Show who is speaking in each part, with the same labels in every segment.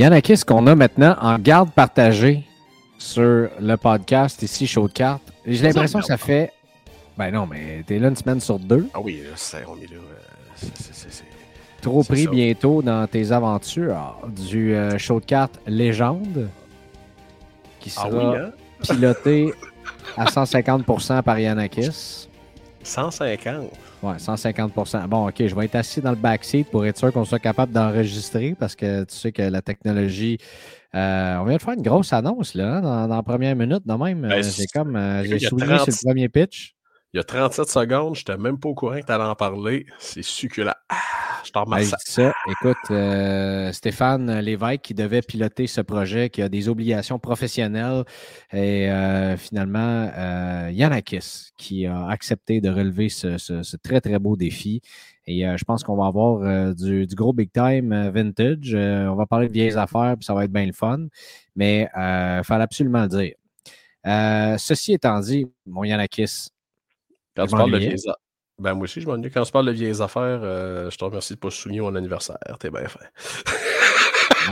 Speaker 1: Yannick, qu'on a maintenant en garde partagée sur le podcast ici, Show de cartes. J'ai l'impression que ça fait. Ben non, mais t'es là une semaine sur deux.
Speaker 2: Ah oui, là, c'est, on est là. euh, c'est-
Speaker 1: Trop pris
Speaker 2: ça.
Speaker 1: bientôt dans tes aventures du euh, show de cartes Légende qui
Speaker 2: Ah
Speaker 1: sera
Speaker 2: oui, hein?
Speaker 1: piloté à 150% par Yanakis.
Speaker 2: 150.
Speaker 1: Ouais, 150%. Bon, OK, je vais être assis dans le backseat pour être sûr qu'on soit capable d'enregistrer parce que tu sais que la technologie. euh, on vient de faire une grosse annonce là, dans, dans la première minute, de même.
Speaker 2: Ben,
Speaker 1: euh,
Speaker 2: c'est-
Speaker 1: j'ai comme. euh, j'ai souligné
Speaker 2: 30
Speaker 1: sur le premier pitch.
Speaker 2: Il y a 37 secondes, je n'étais même pas au courant que tu allais en parler. C'est succulent. Ah, je t'en remercie.
Speaker 1: ça. Écoute, euh, Stéphane Lévesque qui devait piloter ce projet, qui a des obligations professionnelles, et euh, finalement, euh, Yanakis qui a accepté de relever ce, ce- ce très, très beau défi. Et euh, je pense qu'on va avoir euh, du, du gros big time euh, vintage. Euh, on va parler de vieilles affaires, puis ça va être bien le fun. Mais il fallait absolument le dire. Euh, ceci étant dit, mon Yanakis,
Speaker 2: Quand
Speaker 1: je
Speaker 2: tu parles de vieilles affaires. Ben, moi aussi, je m'ennuie. Quand tu parles de vieilles affaires, euh, je te remercie de ne pas souligner mon anniversaire. T'es bien fait.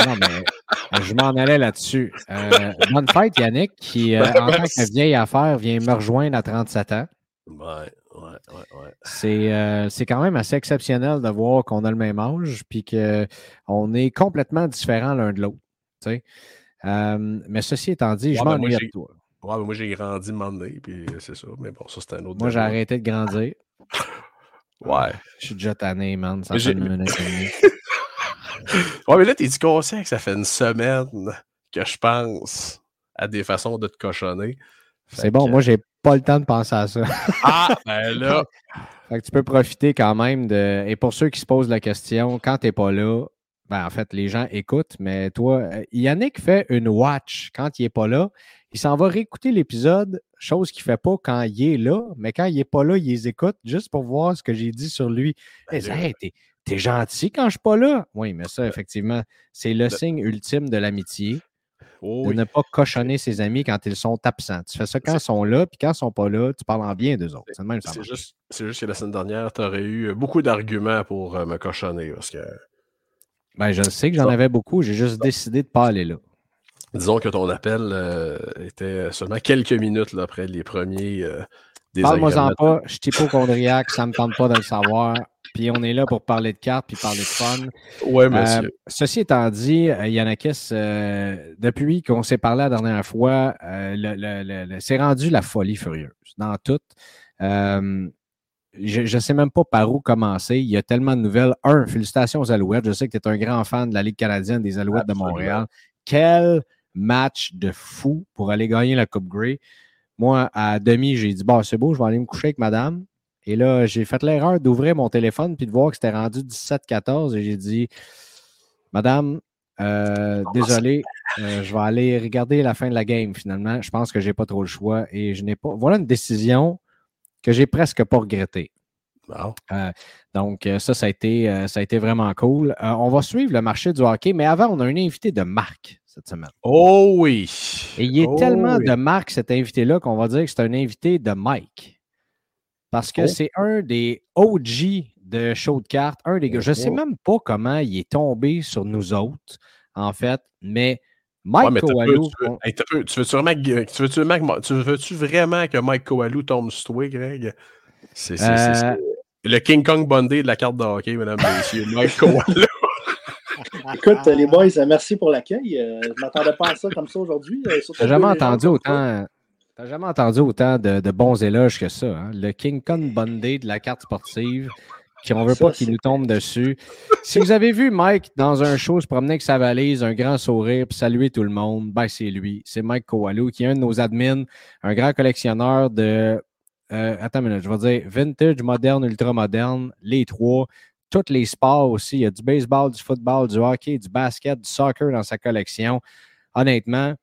Speaker 1: Non, mais je m'en allais là-dessus. Euh, bonne fête, Yannick, qui, euh, en tant que vieille affaire, vient me rejoindre à 37 ans.
Speaker 2: Ouais, ouais, ouais, ouais.
Speaker 1: C'est euh, c'est quand même assez exceptionnel de voir qu'on a le même âge puis qu'on est complètement différents l'un de l'autre. mais ceci étant dit, je
Speaker 2: Ouais, ben, moi,
Speaker 1: m'ennuie de toi.
Speaker 2: Ouais, moi, j'ai grandi m'emmener, puis c'est ça. Mais bon, ça, c'est un autre.
Speaker 1: Moi, j'ai arrêté de grandir.
Speaker 2: Ouais.
Speaker 1: Je suis déjà tanné, man. Ça
Speaker 2: Mais
Speaker 1: fait une minute et demie.
Speaker 2: Ouais, mais là, t'es-tu conscient que ça fait une semaine que je pense à des façons de te cochonner?
Speaker 1: C'est bon,
Speaker 2: que-
Speaker 1: moi, j'ai pas le temps de penser à ça.
Speaker 2: Ah, ben là,
Speaker 1: Fait que tu peux profiter quand même de. Et pour ceux qui se posent la question, quand t'es pas là, ben en fait, les gens écoutent, mais toi, euh, Yannick fait une watch quand il est pas là. Il s'en va réécouter l'épisode, chose qu'il fait pas quand il est là, mais quand il est pas là, il les écoute juste pour voir ce que j'ai dit sur lui.
Speaker 2: Ben
Speaker 1: Il Hey, t'es, t'es gentil quand je suis pas là. Oui, mais ça, effectivement, c'est le signe ultime de l'amitié,
Speaker 2: oh
Speaker 1: de
Speaker 2: oui.
Speaker 1: ne pas cochonner ses amis quand ils sont absents. Tu fais ça quand ils sont là, puis quand ils sont pas là, tu parles en bien d'eux autres. C'est le même
Speaker 2: C'est juste, c'est juste que la semaine dernière, tu aurais eu beaucoup d'arguments pour euh, me cochonner. Parce que,
Speaker 1: Ben, je sais que j'en avais beaucoup. J'ai juste décidé de ne pas aller là.
Speaker 2: Disons que ton appel euh, était seulement quelques minutes là, après les premiers. euh,
Speaker 1: Parle-moi-en pas. Je suis hypochondriaque. ça ne me tente pas de le savoir. Puis on est là pour parler de cartes puis parler de fun. Euh,
Speaker 2: monsieur.
Speaker 1: ceci étant dit, euh, Yannakis, euh, depuis qu'on s'est parlé la dernière fois, euh, c'est rendu la folie furieuse dans tout. Euh, je ne sais même pas par où commencer. Il y a tellement de nouvelles. Un, félicitations aux Alouettes. Je sais que tu es un grand fan de la Ligue canadienne des Alouettes
Speaker 2: Absolument.
Speaker 1: de Montréal. Quel match de fou pour aller gagner la Coupe Grey. Moi, à demi, j'ai dit, bon, c'est beau, je vais aller me coucher avec madame. Et là, j'ai fait l'erreur d'ouvrir mon téléphone puis de voir que c'était rendu 17-14 et j'ai dit, Madame, euh, désolé, euh, je vais aller regarder la fin de la game finalement. Je pense que j'ai pas trop le choix et je n'ai pas. Voilà une décision que j'ai presque pas regrettée.
Speaker 2: Bon.
Speaker 1: Donc, euh, ça, ça a été, euh, ça a été vraiment cool. Euh, on va suivre le marché du hockey, mais avant, on a un invité de marque cette semaine.
Speaker 2: Oh oui.
Speaker 1: Et il est
Speaker 2: Oh
Speaker 1: tellement
Speaker 2: oui.
Speaker 1: de marque, cet invité-là, qu'on va dire que c'est un invité de Mike. Parce que
Speaker 2: Oh.
Speaker 1: c'est un des OG de show de cartes, un des gars. Je ne sais
Speaker 2: Oh.
Speaker 1: même pas comment il est tombé sur nous autres, en fait, mais Mike
Speaker 2: Ouais,
Speaker 1: Coalou,
Speaker 2: tu, veux, hey, veux-tu vraiment, tu veux-tu vraiment- tu veux-tu vraiment que Mike Coalou tombe sur toi, Greg? C'est
Speaker 1: Euh,
Speaker 2: le King Kong Bondé de la carte de hockey, mesdames et messieurs. Mike Coalou.
Speaker 3: Écoute, les boys, merci pour l'accueil. Euh, je ne m'attendais pas à ça comme ça aujourd'hui. euh,
Speaker 1: T'as jamais entendu autant. T'as jamais entendu autant de, de bons éloges que ça. hein? Le King Kong Bundy de la carte sportive, qui on veut
Speaker 3: Ça,
Speaker 1: pas qu'il nous tombe dessus. Si vous avez vu Mike dans un show se promener avec sa valise, un grand sourire, puis saluer tout le monde, ben c'est lui. C'est Mike Kowalou, qui est un de nos admins, un grand collectionneur de. Euh, attends une minute, je vais dire vintage, moderne, ultra moderne, les trois. tous les sports aussi. Il y a du baseball, du football, du hockey, du basket, du soccer dans sa collection. Honnêtement,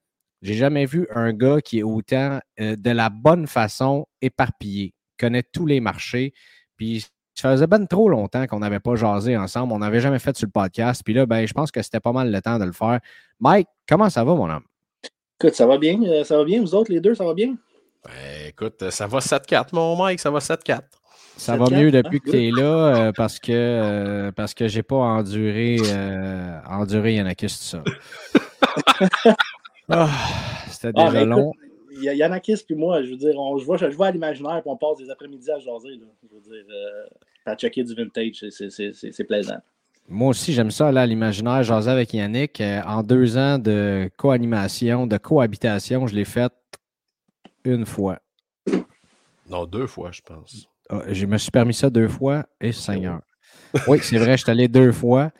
Speaker 1: j'ai jamais vu un gars qui est autant euh, de la bonne façon éparpillé, connaît tous les marchés. Puis ça faisait bien trop longtemps qu'on n'avait pas jasé ensemble. On n'avait jamais fait sur le podcast. Puis là, ben, je pense que c'était pas mal le temps de le faire. Mike, comment ça va, mon homme?
Speaker 3: Écoute, ça va bien. euh, Ça va bien. Vous autres, les deux, ça va bien?
Speaker 2: Ben, écoute, ça va 7-4, mon Mike, ça va 7-4.
Speaker 1: Ça va
Speaker 3: 7-4,
Speaker 1: mieux
Speaker 3: hein?
Speaker 1: depuis que tu es là euh, parce que euh, parce que j'ai pas enduré euh, enduré Yanakis tout ça. Ah, C'était
Speaker 3: Ah,
Speaker 1: déjà long.
Speaker 3: écoute, Yanakis puis moi, je veux dire, on, je, vois, je vois à l'imaginaire puis on passe des après-midi à jaser. Là. Je veux dire, euh, à checker du vintage, c'est- c'est- c'est c'est- c'est plaisant.
Speaker 1: Moi aussi, j'aime ça aller à l'imaginaire, jaser avec Yannick. Euh, en deux ans de co-animation, de cohabitation, je l'ai fait une fois.
Speaker 2: Non, deux fois, je pense.
Speaker 1: Ah, Je me suis permis ça deux fois et Seigneur. Oui, c'est vrai, je suis allé deux fois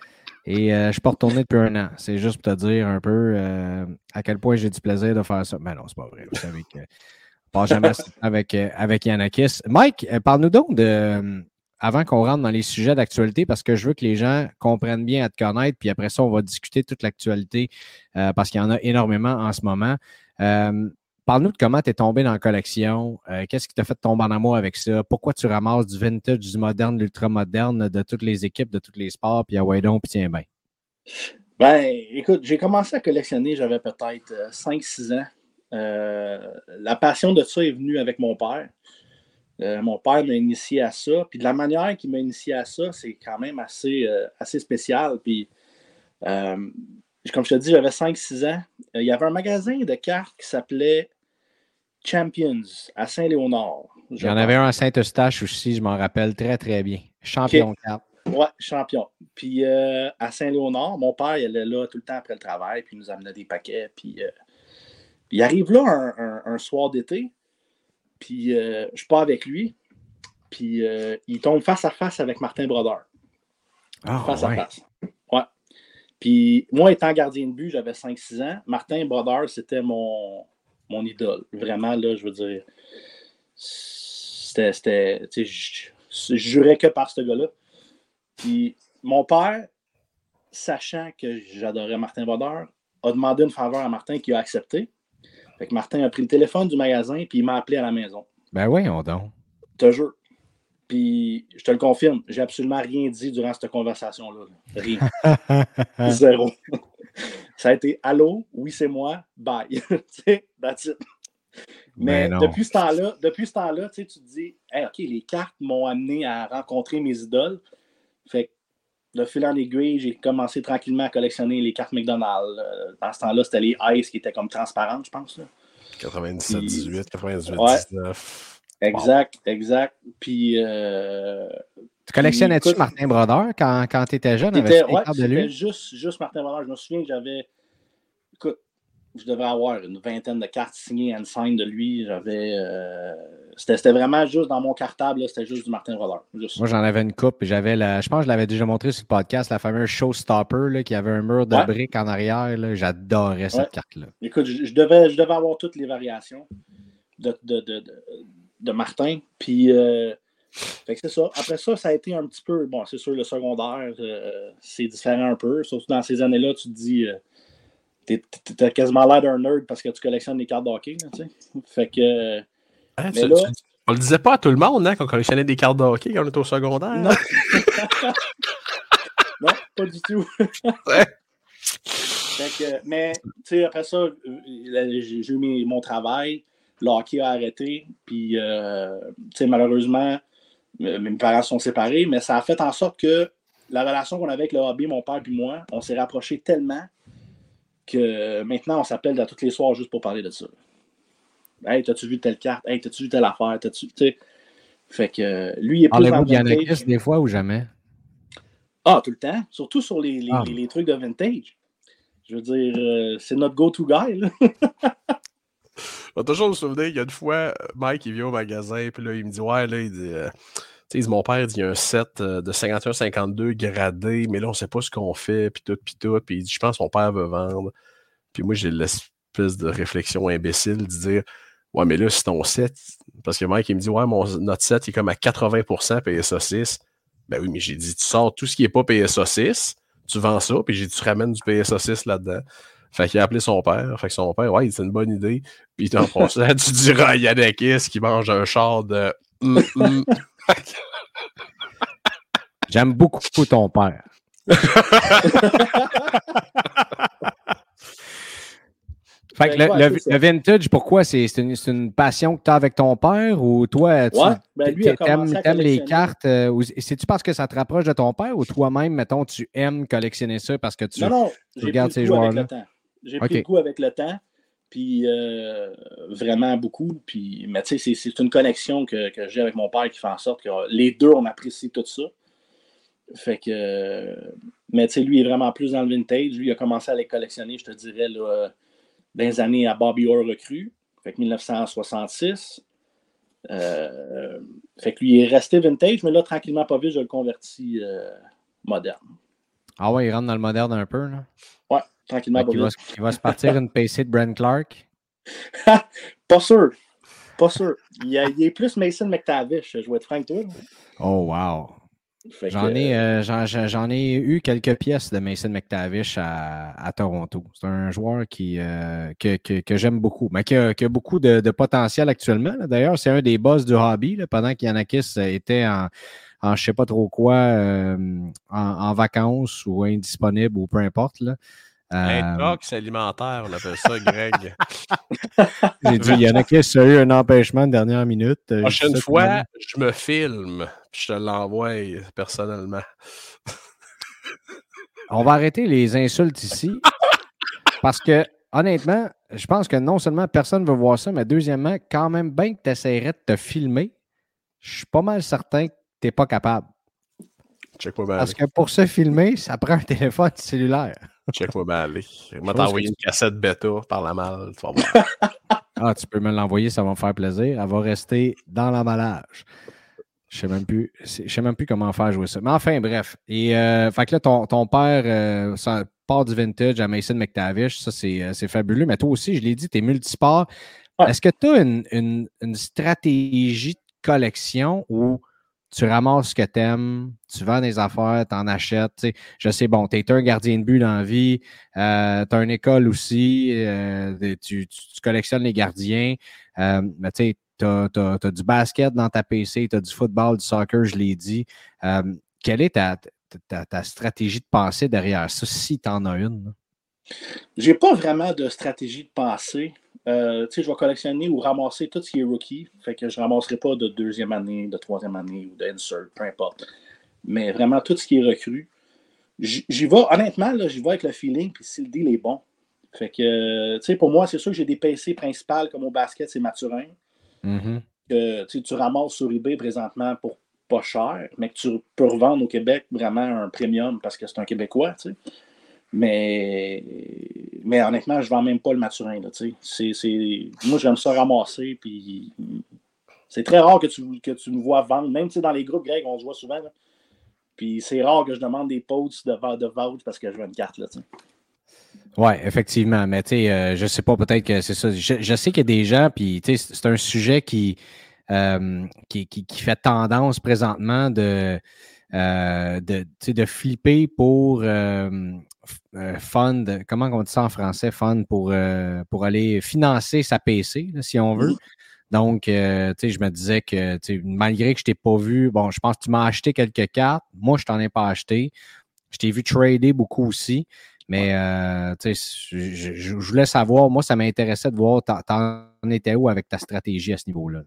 Speaker 1: et euh, je ne suis pas retourné depuis un an. C'est juste pour te dire un peu euh, à quel point j'ai du plaisir de faire ça. Mais non, c'est pas vrai. Vous savez que on passe jamais avec, euh, avec Yanakis. Mike, euh, parle-nous donc de. avant qu'on rentre dans les sujets d'actualité, parce que je veux que les gens comprennent bien à te connaître, puis après ça, on va discuter toute l'actualité euh, parce qu'il y en a énormément en ce moment. Euh, Parle-nous de comment tu es tombé dans la collection. euh, Qu'est-ce qui t'a fait tomber en amour avec ça? Pourquoi tu ramasses du vintage, du moderne, de l'ultra-moderne, de toutes les équipes, de tous les sports, puis à donc, puis tiens bien.
Speaker 3: Ben, écoute, j'ai commencé à collectionner, j'avais peut-être euh, 5-6 ans. Euh, la passion de ça est venue avec mon père. Euh, mon père m'a initié à ça. Puis de la manière qu'il m'a initié à ça, c'est quand même assez, euh, assez spécial. Puis, euh, comme je te dis, j'avais 5-6 ans. Euh, il y avait un magasin de cartes qui s'appelait Champions à Saint-Léonard.
Speaker 1: Il y en avait un à Saint-Eustache aussi, je m'en rappelle très, très bien. Champion de cartes.
Speaker 3: Ouais, champion. Puis euh, à Saint-Léonard, mon père, il allait là tout le temps après le travail, puis il nous amenait des paquets. Puis, euh, il arrive là un, un- un soir d'été, puis euh, je pars avec lui, puis il tombe face à face avec Martin Brodeur.
Speaker 1: Ah,
Speaker 3: face
Speaker 1: ouais.
Speaker 3: à face. Ouais. Puis moi, étant gardien de but, j'avais 5-6 ans. Martin Brodeur, c'était mon, mon idole. Vraiment, là, je veux dire. C'était. c'était tu sais, je, jurais que par ce gars-là. Puis mon père, sachant que j'adorais Martin Brodeur, a demandé une faveur à Martin qui a accepté. Fait que Martin a pris le téléphone du magasin puis il m'a appelé à la maison.
Speaker 1: Ben oui, on donc.
Speaker 3: Je te jure. Puis je te le confirme, j'ai absolument rien dit durant cette conversation-là. là. Rien. Zéro. Ça a été Allô, oui, c'est moi, bye. That's it. Mais
Speaker 1: Ben non.
Speaker 3: depuis ce temps-là, depuis ce temps-là, tu te dis, Hey, OK, les cartes m'ont amené à rencontrer mes idoles. Fait que de fil en aiguille, j'ai commencé tranquillement à collectionner les cartes McDonald's. Euh, Dans ce temps-là, c'était les Ice qui étaient comme transparentes, je pense. là.
Speaker 2: 97, 18, 98,
Speaker 3: Ouais.
Speaker 2: 19.
Speaker 3: Exact, exact. Puis. euh,
Speaker 1: Tu collectionnais-tu
Speaker 3: Écoute-
Speaker 1: Martin Brodeur quand, quand tu étais jeune?
Speaker 3: C'était ouais, juste, juste Martin Brodeur. Je me souviens que j'avais. Écoute, je devais avoir une vingtaine de cartes signées and signed de lui. J'avais. euh, C'était vraiment juste dans mon cartable, c'était juste du Martin Brodeur. Juste.
Speaker 1: Moi, j'en avais une coupe. et J'avais la, je pense que je l'avais déjà montré sur le podcast, la fameuse Showstopper là, qui avait un mur de
Speaker 3: Ouais.
Speaker 1: briques en arrière. J'adorais cette carte-là.
Speaker 3: Écoute, je, je devais, je devais avoir toutes les variations de, de, de, de, de Martin. Puis, euh, fait que c'est ça. Après ça, ça a été un petit peu, bon, c'est sûr, le secondaire, euh, c'est différent un peu. Surtout dans ces années-là, tu te dis, euh, t'es- t'as quasiment l'air d'un nerd parce que tu collectionnes les cartes de hockey, là, tu sais. Fait que,
Speaker 2: Hein,
Speaker 3: Mais
Speaker 2: tu-
Speaker 3: là-
Speaker 2: tu- on le disait pas à tout le monde hein, qu'on collectionnait des cartes de hockey quand on était au secondaire.
Speaker 3: non. non, pas du tout.
Speaker 2: Ouais.
Speaker 3: Fait que, mais, tu sais, après ça, euh, j'ai eu mon travail, le hockey a arrêté, puis, euh, tu sais, malheureusement, mes parents sont séparés, mais ça a fait en sorte que la relation qu'on avait avec le hobby, mon père puis moi, on s'est rapprochés tellement que maintenant, on s'appelle à tous les soirs juste pour parler de ça. Hey, t'as-tu vu telle carte? Hey, t'as-tu vu telle affaire? T'as-tu, tu sais? Fait que euh, lui, il est plus
Speaker 1: Parlez-vous
Speaker 3: le
Speaker 1: de des fois ou jamais?
Speaker 3: Ah, tout le temps. Surtout sur les, les,
Speaker 1: Ah.
Speaker 3: les- les trucs de vintage. Je veux dire, euh, c'est notre go-to guy. Là.
Speaker 2: Vais toujours me souvenir, il y a une fois, euh, Mike, il vient au magasin, puis là, il me dit, ouais, là, il dit, euh, tu sais, mon père, dit, il y a un set euh, de 51-52 gradé, mais là, on sait pas ce qu'on fait, puis tout, puis tout, puis il dit, je pense que mon père veut vendre. Puis moi, j'ai l'espèce de réflexion imbécile de dire, ouais, mais là, c'est ton set, parce que Mike, il me dit, ouais, mon, notre set, il est comme à 80% payé ça 6. Ben oui, mais j'ai dit, tu sors tout ce qui n'est pas PSA6, tu vends ça, puis j'ai dit, tu ramènes du PSA6 là-dedans. Fait qu'il a appelé son père. Fait que son père, ouais, c'est une bonne idée. Puis t'en ça, tu diras à Yannakis qui mange un char de. Mm, mm.
Speaker 1: J'aime beaucoup ton père. Fait que
Speaker 3: Ben, ouais,
Speaker 1: le, le vintage, pourquoi? C'est c'est une, une passion que tu as avec ton père ou toi, tu
Speaker 3: Ouais, ben, lui, il a
Speaker 1: t'aimes-
Speaker 3: commencé à
Speaker 1: t'aimes les cartes? euh, C'est-tu parce que ça te rapproche de ton père ou toi-même, mettons, tu aimes collectionner ça parce que tu.
Speaker 3: Non, pris
Speaker 1: regardes ces joueurs-là?
Speaker 3: J'ai pris le goût avec le temps, puis euh, vraiment beaucoup. Puis, mais tu sais, c'est- une connexion que, que j'ai avec mon père qui fait en sorte que les deux, on apprécie tout ça. Fait que. Mais tu sais, lui, il est vraiment plus dans le vintage. Lui, il a commencé à les collectionner, je te dirais, là, dans les années à Bobby Orr recrue. Fait que 1966. Euh, fait que lui, il est resté vintage, mais là, tranquillement, pas vite, je le convertis euh, moderne.
Speaker 1: Ah ouais, il rentre dans le moderne un peu. Là.
Speaker 3: Ouais, tranquillement,
Speaker 1: qu'il va, il va se partir une PC de Brent Clark.
Speaker 3: Pas sûr. Pas sûr. Il, a- il est plus Mason McTavish, je vais être franc toi. là.
Speaker 1: Oh, wow. J'en ai, euh, j'en, j'en ai eu quelques pièces de Mason McTavish à, à Toronto. C'est un joueur qui, euh, que, que- que j'aime beaucoup, mais qui a, qui a beaucoup de, de potentiel actuellement. D'ailleurs, c'est un des boss du hobby là, pendant qu'Yanakis était en, en je ne sais pas trop quoi, euh, en, en vacances ou indisponible ou peu importe. Là.
Speaker 2: Un
Speaker 1: Euh,
Speaker 2: alimentaire, on appelle ça, Greg.
Speaker 1: J'ai dit, Yanakis a eu un empêchement de dernière minute. Euh, je dis
Speaker 2: Prochaine fois, je me filme, puis je te l'envoie personnellement.
Speaker 1: On va arrêter les insultes ici. Parce que, honnêtement, je pense que non seulement personne ne veut voir ça, mais deuxièmement, quand même bien que tu essaierais de te filmer, je suis pas mal certain que tu n'es pas capable.
Speaker 2: Bien
Speaker 1: Parce que pour se filmer, ça prend un téléphone cellulaire.
Speaker 2: Check-moi bien aller. Je vais t'envoyer une cassette bêta par la malle. Tu vas voir.
Speaker 1: Ah, tu peux me l'envoyer, ça va me faire plaisir. Elle va rester dans l'emballage. Je sais même plus. c'est- Je sais même plus comment faire jouer ça. Mais enfin, bref. Et euh, fait que là, ton, ton père euh, ça part du vintage à Mason McTavish. Ça, c'est euh, c'est fabuleux. Mais toi aussi, je l'ai dit, tu es multisport.
Speaker 3: Ouais.
Speaker 1: Est-ce que tu as une, une- une stratégie de collection où tu ramasses ce que tu aimes, tu vends des affaires, tu en achètes? Je sais, bon, tu es un gardien de but dans vie, euh, tu as une école aussi, euh, tu, collectionnes les gardiens, euh, mais tu sais, tu as, du basket dans ta PC, tu as du football, du soccer, je l'ai dit. Euh, quelle est ta, stratégie de pensée derrière ça, si tu en as une?
Speaker 3: J'ai pas vraiment de stratégie de pensée. Euh, tu sais, je vais collectionner ou ramasser tout ce qui est rookie. Fait que je ramasserai pas de deuxième année, de troisième année ou d'insert, peu importe. Mais vraiment tout ce qui est recru. J'y vais, honnêtement, j'y vais avec le feeling, puis si le deal est bon. Fait que, euh, tu sais, pour moi, c'est sûr que j'ai des PC principales comme au basket, c'est Maturin.
Speaker 1: Mhm.
Speaker 3: que tu ramasses sur eBay présentement pour pas cher, mais que tu peux revendre au Québec vraiment un premium parce que c'est un Québécois, tu sais. Mais, mais honnêtement, je vends même pas le Maturin, là, Moi, j'aime ça ramasser, puis c'est très rare que tu, que tu me vois vendre, même dans les groupes grecs, on se voit souvent. Puis c'est rare que je demande des posts de, de parce que je veux une carte, là.
Speaker 1: Oui, effectivement. Mais tu sais, euh, je sais pas, peut-être que c'est ça. Je, sais qu'il y a des gens, puis tu sais, c'est un sujet qui, euh, qui, qui fait tendance présentement de, euh, de, de flipper pour euh, euh, fund, comment on dit ça en français, fund pour, euh, pour aller financer sa PC, là, si on veut. Donc, tu sais, je me disais que malgré que je t'ai pas vu, bon, je pense que tu m'as acheté quelques cartes. Moi, je t'en ai pas acheté. Je t'ai vu trader beaucoup aussi. Mais euh, je, je- je voulais savoir, moi, ça m'intéressait de voir, t'en étais où avec ta stratégie à ce niveau-là?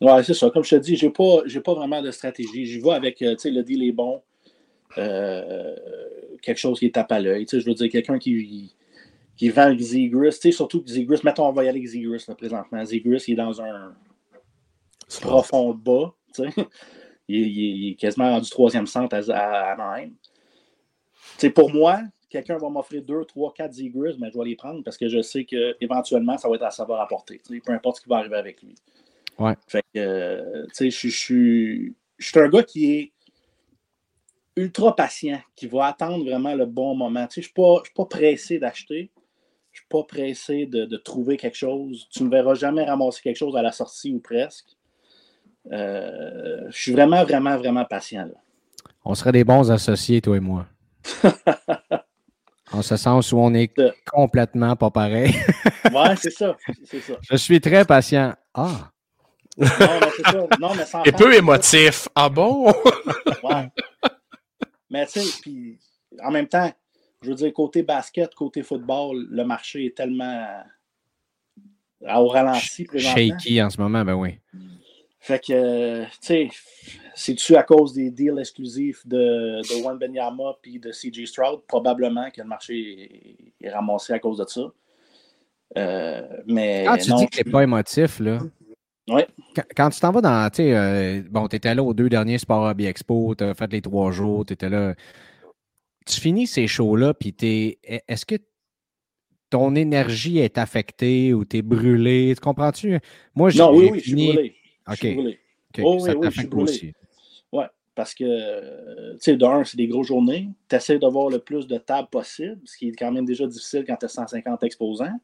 Speaker 3: Ouais, c'est ça. Comme je te dis, j'ai pas, j'ai pas vraiment de stratégie. J'y vais avec, euh, tu sais, le deal est bon. Euh, quelque chose qui tape à l'œil. Tu sais, je veux dire, quelqu'un qui, qui vend Zegris, tu sais, surtout que mettons, on va y aller avec Zegris, là, présentement. Zegris, il est dans un profond bas, tu sais. Il, est- il est- il est quasiment rendu troisième centre à, à Anaheim. Tu sais, pour moi, quelqu'un va m'offrir deux, trois, quatre Zegris, mais je vais les prendre parce que je sais qu'éventuellement, ça va être à savoir apporter. Peu importe ce qui va arriver avec lui.
Speaker 1: Ouais.
Speaker 3: Fait que, euh, tu sais, je, suis- je suis un gars qui est ultra patient, qui va attendre vraiment le bon moment. Tu sais, je ne suis, pas- je suis pas pressé d'acheter. Je ne suis pas pressé de, de trouver quelque chose. Tu ne me verras jamais ramasser quelque chose à la sortie ou presque. Euh, je suis vraiment, vraiment, vraiment patient. Là.
Speaker 1: On serait des bons associés, toi et moi. en ce sens où on est complètement pas pareil.
Speaker 3: ouais, c'est ça. ça.
Speaker 1: Je suis très patient. Ah!
Speaker 3: Non, mais c'est ça. Non, mais sans
Speaker 2: Et peu émotif. Ah bon?
Speaker 3: ouais. Mais tu sais, puis en même temps, je veux dire, côté basket, côté football, le marché est tellement au ralenti présentement.
Speaker 1: Shaky en ce moment, ben oui.
Speaker 3: Fait que, tu sais, c'est-tu à cause des deals exclusifs de, de Juan Benyama puis de CJ Stroud? Probablement que le marché est, ramassé à cause de ça. Euh, mais
Speaker 1: quand tu dis que tu pas émotif, là.
Speaker 3: Oui.
Speaker 1: Quand, tu t'en vas dans. Tu sais, euh, bon, tu étais là aux deux derniers Sport Hobby Expo, tu as fait les trois jours, tu étais là. Tu finis ces shows-là, puis est-ce que ton énergie est affectée ou tu es brûlé? Tu comprends-tu?
Speaker 3: Moi, non, oui, oui, je suis brûlé.
Speaker 1: OK.
Speaker 3: Oh, oui, oui, je suis brûlé. Aussi. Oui, parce que, tu sais, d'un, c'est des grosses journées. Tu essaies d'avoir le plus de tables possible, ce qui est quand même déjà difficile quand tu as 150 exposants.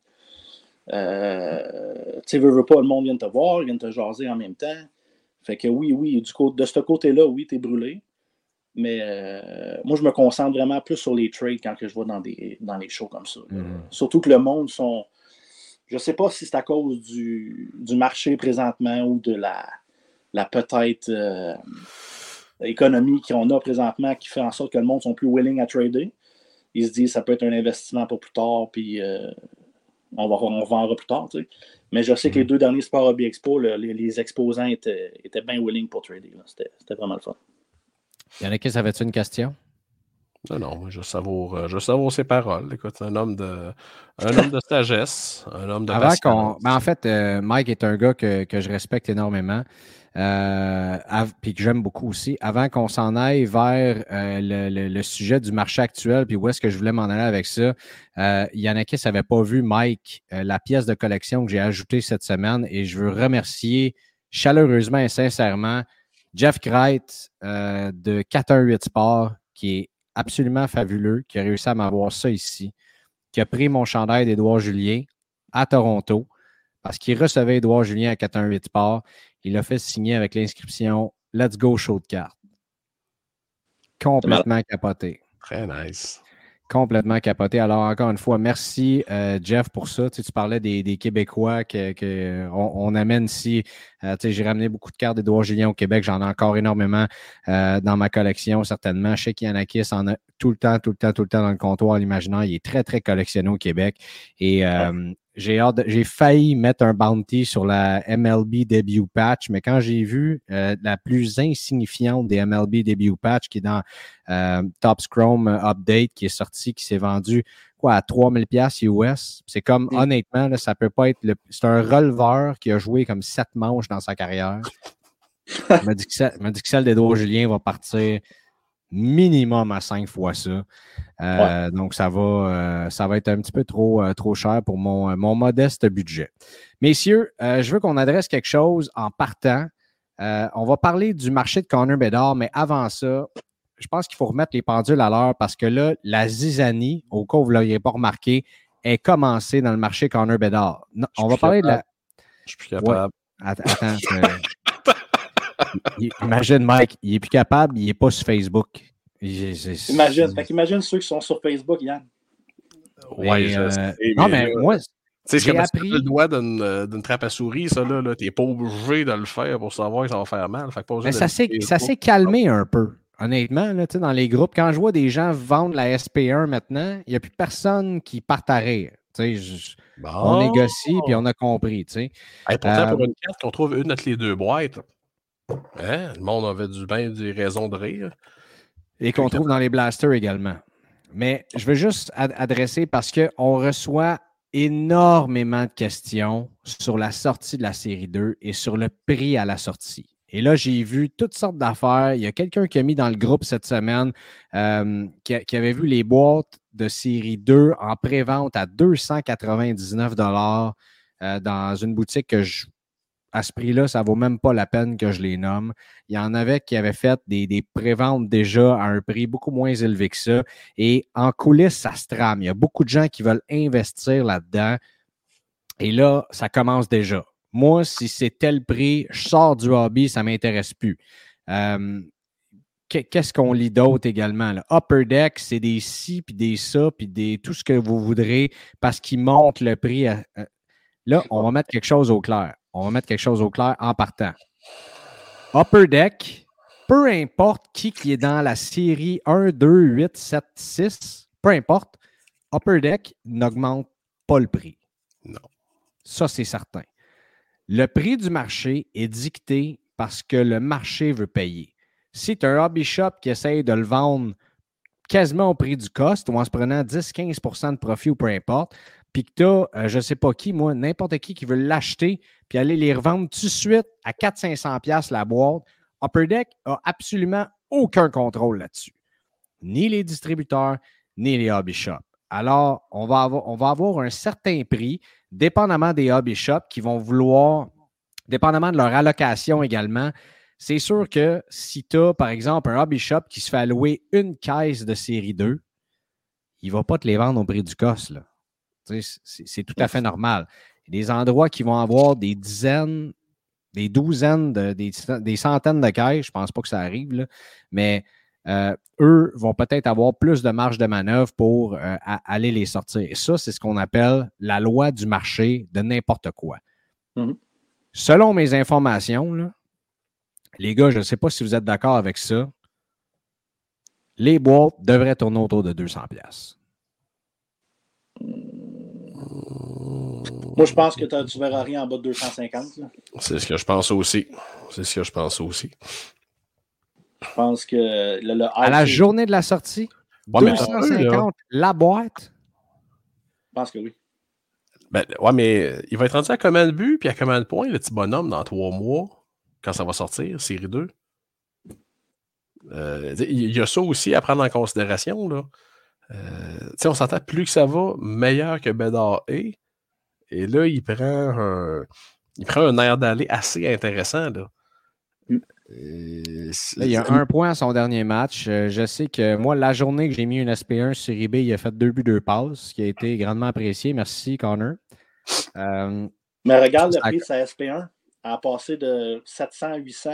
Speaker 3: Euh, tu sais, veux, veux pas, le monde vient te voir, vient te jaser en même temps. Fait que oui, oui, du de ce côté-là, oui, tu es brûlé. Mais euh, moi, je me concentre vraiment plus sur les trades quand que je vais dans, des, dans les shows comme ça. Mm-hmm. Surtout que le monde sont. Je ne sais pas si c'est à cause du, marché présentement ou de la, la peut-être euh, économie qu'on a présentement qui fait en sorte que le monde sont plus willing à trader. Ils se disent que ça peut être un investissement pour plus tard, puis euh, on, va, on vendra plus tard. Mais je sais que les mm-hmm. deux derniers Sport Hobby Expo, les, exposants étaient, étaient bien willing pour trader. C'était vraiment le fun.
Speaker 1: Il y en a qui avait-tu une question?
Speaker 2: Non, non, je savoure, euh, je savoure ses paroles. Écoute, un homme de, un homme de sagesse, un homme de
Speaker 1: Avant ben, En fait, euh, Mike est un gars que, je respecte énormément. Euh, puis que j'aime beaucoup aussi. Avant qu'on s'en aille vers le, sujet du marché actuel, puis où est-ce que je voulais m'en aller avec ça, il y en a qui n'avaient pas vu, Mike, la pièce de collection que j'ai ajoutée cette semaine, et je veux remercier chaleureusement et sincèrement Jeff Kreit euh, de 418 Sport, qui est absolument fabuleux, qui a réussi à m'avoir ça ici, qui a pris mon chandail d'Edouard Julien à Toronto, parce qu'il recevait Edouard Julien à 418 Sport. Il l'a fait signer avec l'inscription Let's Go Show de carte. Complètement capoté.
Speaker 2: Très nice
Speaker 1: complètement capoté. Alors, encore une fois, merci, euh, Jeff, pour ça. Tu, parlais des, Québécois qu'on que on, amène ici. Euh, j'ai ramené beaucoup de cartes d'Edouard Julien au Québec. J'en ai encore énormément euh, dans ma collection, certainement. Je sais qu'Yanakis en a tout le temps, tout le temps, tout le temps dans le comptoir, l'imaginaire. Il est très, très collectionné au Québec. Et j'ai j'ai failli mettre un bounty sur la MLB debut patch, mais quand j'ai vu euh, la plus insignifiante des MLB debut patch qui est dans euh, Top Chrome Update qui est sorti, qui s'est vendu quoi à 3000 pièces US, c'est comme mm. honnêtement là, ça peut pas être le c'est un releveur qui a joué comme sept manches dans sa carrière. Il m'a dit que, dit que celle d'Edouard Julien va partir minimum à cinq fois ça. Euh, donc, ça va, euh, ça va être un petit peu trop, euh, trop cher pour mon, mon modeste budget. Messieurs, je veux qu'on adresse quelque chose en partant. on va parler du marché de Connor Bedard, mais avant ça, je pense qu'il faut remettre les pendules à l'heure parce que là, la zizanie, au cas où vous ne l'auriez pas remarqué, est commencée dans le marché Connor Bedard. on va parler de la.
Speaker 2: Je suis plus capable.
Speaker 1: Attends, imagine, Mike, il est plus capable, il n'est pas sur Facebook.
Speaker 3: Imagine, imagine ceux qui sont sur Facebook, Yann.
Speaker 2: Ouais, je
Speaker 1: euh, Non, mais moi,
Speaker 2: c'est comme appris... le doigt euh, d'une trappe à souris, ça, là, là t'es pas obligé de le faire pour savoir que ça va faire mal.
Speaker 1: mais ça s'est calmé un peu, honnêtement, là, dans les groupes. Quand je vois des gens vendre la SP1 maintenant, il n'y a plus personne qui part à rire. On négocie, puis on a compris.
Speaker 2: pourtant, euh, pour une carte, on trouve une entre les deux boîtes. Hein? Le monde avait du bien des raisons de rire.
Speaker 1: Et qu'on trouve dans les blasters également. Mais je veux juste adresser parce qu'on reçoit énormément de questions sur la sortie de la série 2 et sur le prix à la sortie. Et là, j'ai vu toutes sortes d'affaires. Il y a quelqu'un qui a mis dans le groupe cette semaine euh, qui, avait vu les boîtes de série 2 en pré-vente à 299 dollars euh, dans une boutique que je à ce prix-là, ça ne vaut même pas la peine que je les nomme. Il y en avait qui avaient fait des, des préventes déjà à un prix beaucoup moins élevé que ça. Et en coulisses, ça se trame. Il y a beaucoup de gens qui veulent investir là-dedans. Et là, ça commence déjà. Moi, si c'est tel prix, je sors du hobby, ça ne m'intéresse plus. Euh, qu'est-ce qu'on lit d'autre également? Là? Upper Deck, c'est des ci, puis des ça, puis des tout ce que vous voudrez parce qu'ils montent le prix. Là, on va mettre quelque chose au clair. On va mettre quelque chose au clair en partant. Upper Deck, peu importe qui, qui est dans la série 1, 2, 8, 7, 6, peu importe, Upper Deck n'augmente pas le prix.
Speaker 2: Non.
Speaker 1: Ça, c'est certain. Le prix du marché est dicté parce que le marché veut payer. Si tu as un hobby shop qui essaye de le vendre quasiment au prix du cost ou en se prenant 10-15% de profit ou peu importe, puis que tu as, euh, je ne sais pas qui, moi, n'importe qui qui veut l'acheter puis aller les revendre tout de suite à 400-500$ la boîte, Upper Deck n'a absolument aucun contrôle là-dessus. Ni les distributeurs, ni les hobby shops. Alors, on va, avoir, on va avoir un certain prix, dépendamment des hobby shops qui vont vouloir, dépendamment de leur allocation également. C'est sûr que si tu as, par exemple, un hobby shop qui se fait allouer une caisse de série 2, il ne va pas te les vendre au prix du cost. C'est tout à fait normal. Des endroits qui vont avoir des dizaines, des douzaines, des, centaines de caisses. Je ne pense pas que ça arrive, mais euh, eux vont peut-être avoir plus de marge de manœuvre pour euh, aller les sortir. Et ça, c'est ce qu'on appelle la loi du marché de n'importe quoi.
Speaker 3: Mhm.
Speaker 1: Selon mes informations, les gars, je ne sais pas si vous êtes d'accord avec ça, les boîtes devraient tourner autour de 200 pièces.
Speaker 3: Moi, je pense que tu ne verras rien en bas de 250.
Speaker 2: C'est ce que je pense aussi. C'est ce que je pense aussi.
Speaker 3: Je pense que le,
Speaker 1: à la journée de la sortie, 250 la boîte.
Speaker 3: Je pense que oui.
Speaker 2: Ben, ouais, mais il va être rendu à combien de buts puis à combien de points, le petit bonhomme, dans trois mois, quand ça va sortir, série 2? Euh, il y a ça aussi à prendre en considération. Là. Euh, on s'entend plus que ça va, meilleur que Bedard est. Et là, il prend un, il prend un air d'aller assez intéressant. Là.
Speaker 1: Il y a un point à son dernier match. Euh, je sais que moi, la journée que j'ai mis une SP1 sur eBay, il a fait deux buts, deux passes, ce qui a été grandement apprécié. Merci, Connor. Euh,
Speaker 3: Mais regarde le prix de sa SP1. Elle a passé de 700 800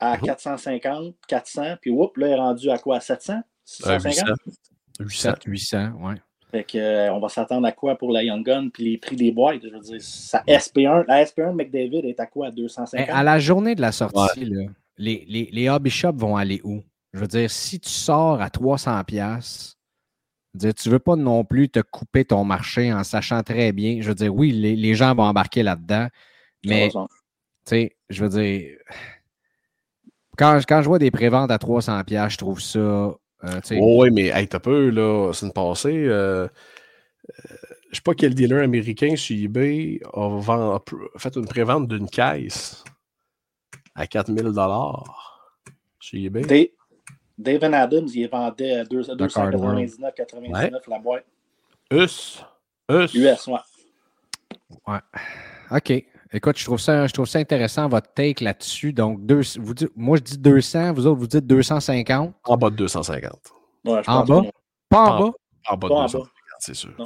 Speaker 3: à 450, 400, puis whoop, là, elle est rendu à quoi? 700? 650?
Speaker 1: 800, 800, ouais.
Speaker 3: Fait que, euh, on va s'attendre à quoi pour la Young Gun puis les prix des boîtes? Je veux dire, sa SP1, la SP1 de McDavid est à quoi? 250?
Speaker 1: À la journée de la sortie, là, les, les, les, hobby shops vont aller où? Je veux dire, si tu sors à 300$, tu ne veux pas non plus te couper ton marché en sachant très bien. Je veux dire, oui, les, les gens vont embarquer là-dedans, mais tu sais, je veux dire, quand, quand je vois des préventes à 300$, je trouve ça
Speaker 2: euh, oh, oui, mais hey, t'as peu, là, c'est une passée. Euh, euh, je sais pas quel dealer américain sur eBay a, fait une prévente d'une caisse à 4000 sur eBay.
Speaker 3: David Adams, il vendait à 299,99 la boîte.
Speaker 2: US. US.
Speaker 3: US, ouais.
Speaker 1: Ouais. OK. Écoute, je trouve ça, je trouve ça intéressant, votre take là-dessus. Donc, deux, vous moi, je dis 200, vous autres, vous dites 250.
Speaker 2: En bas de 250.
Speaker 3: Ouais, je
Speaker 1: en bas? Pas en, bas?
Speaker 2: En bas de 250, c'est sûr.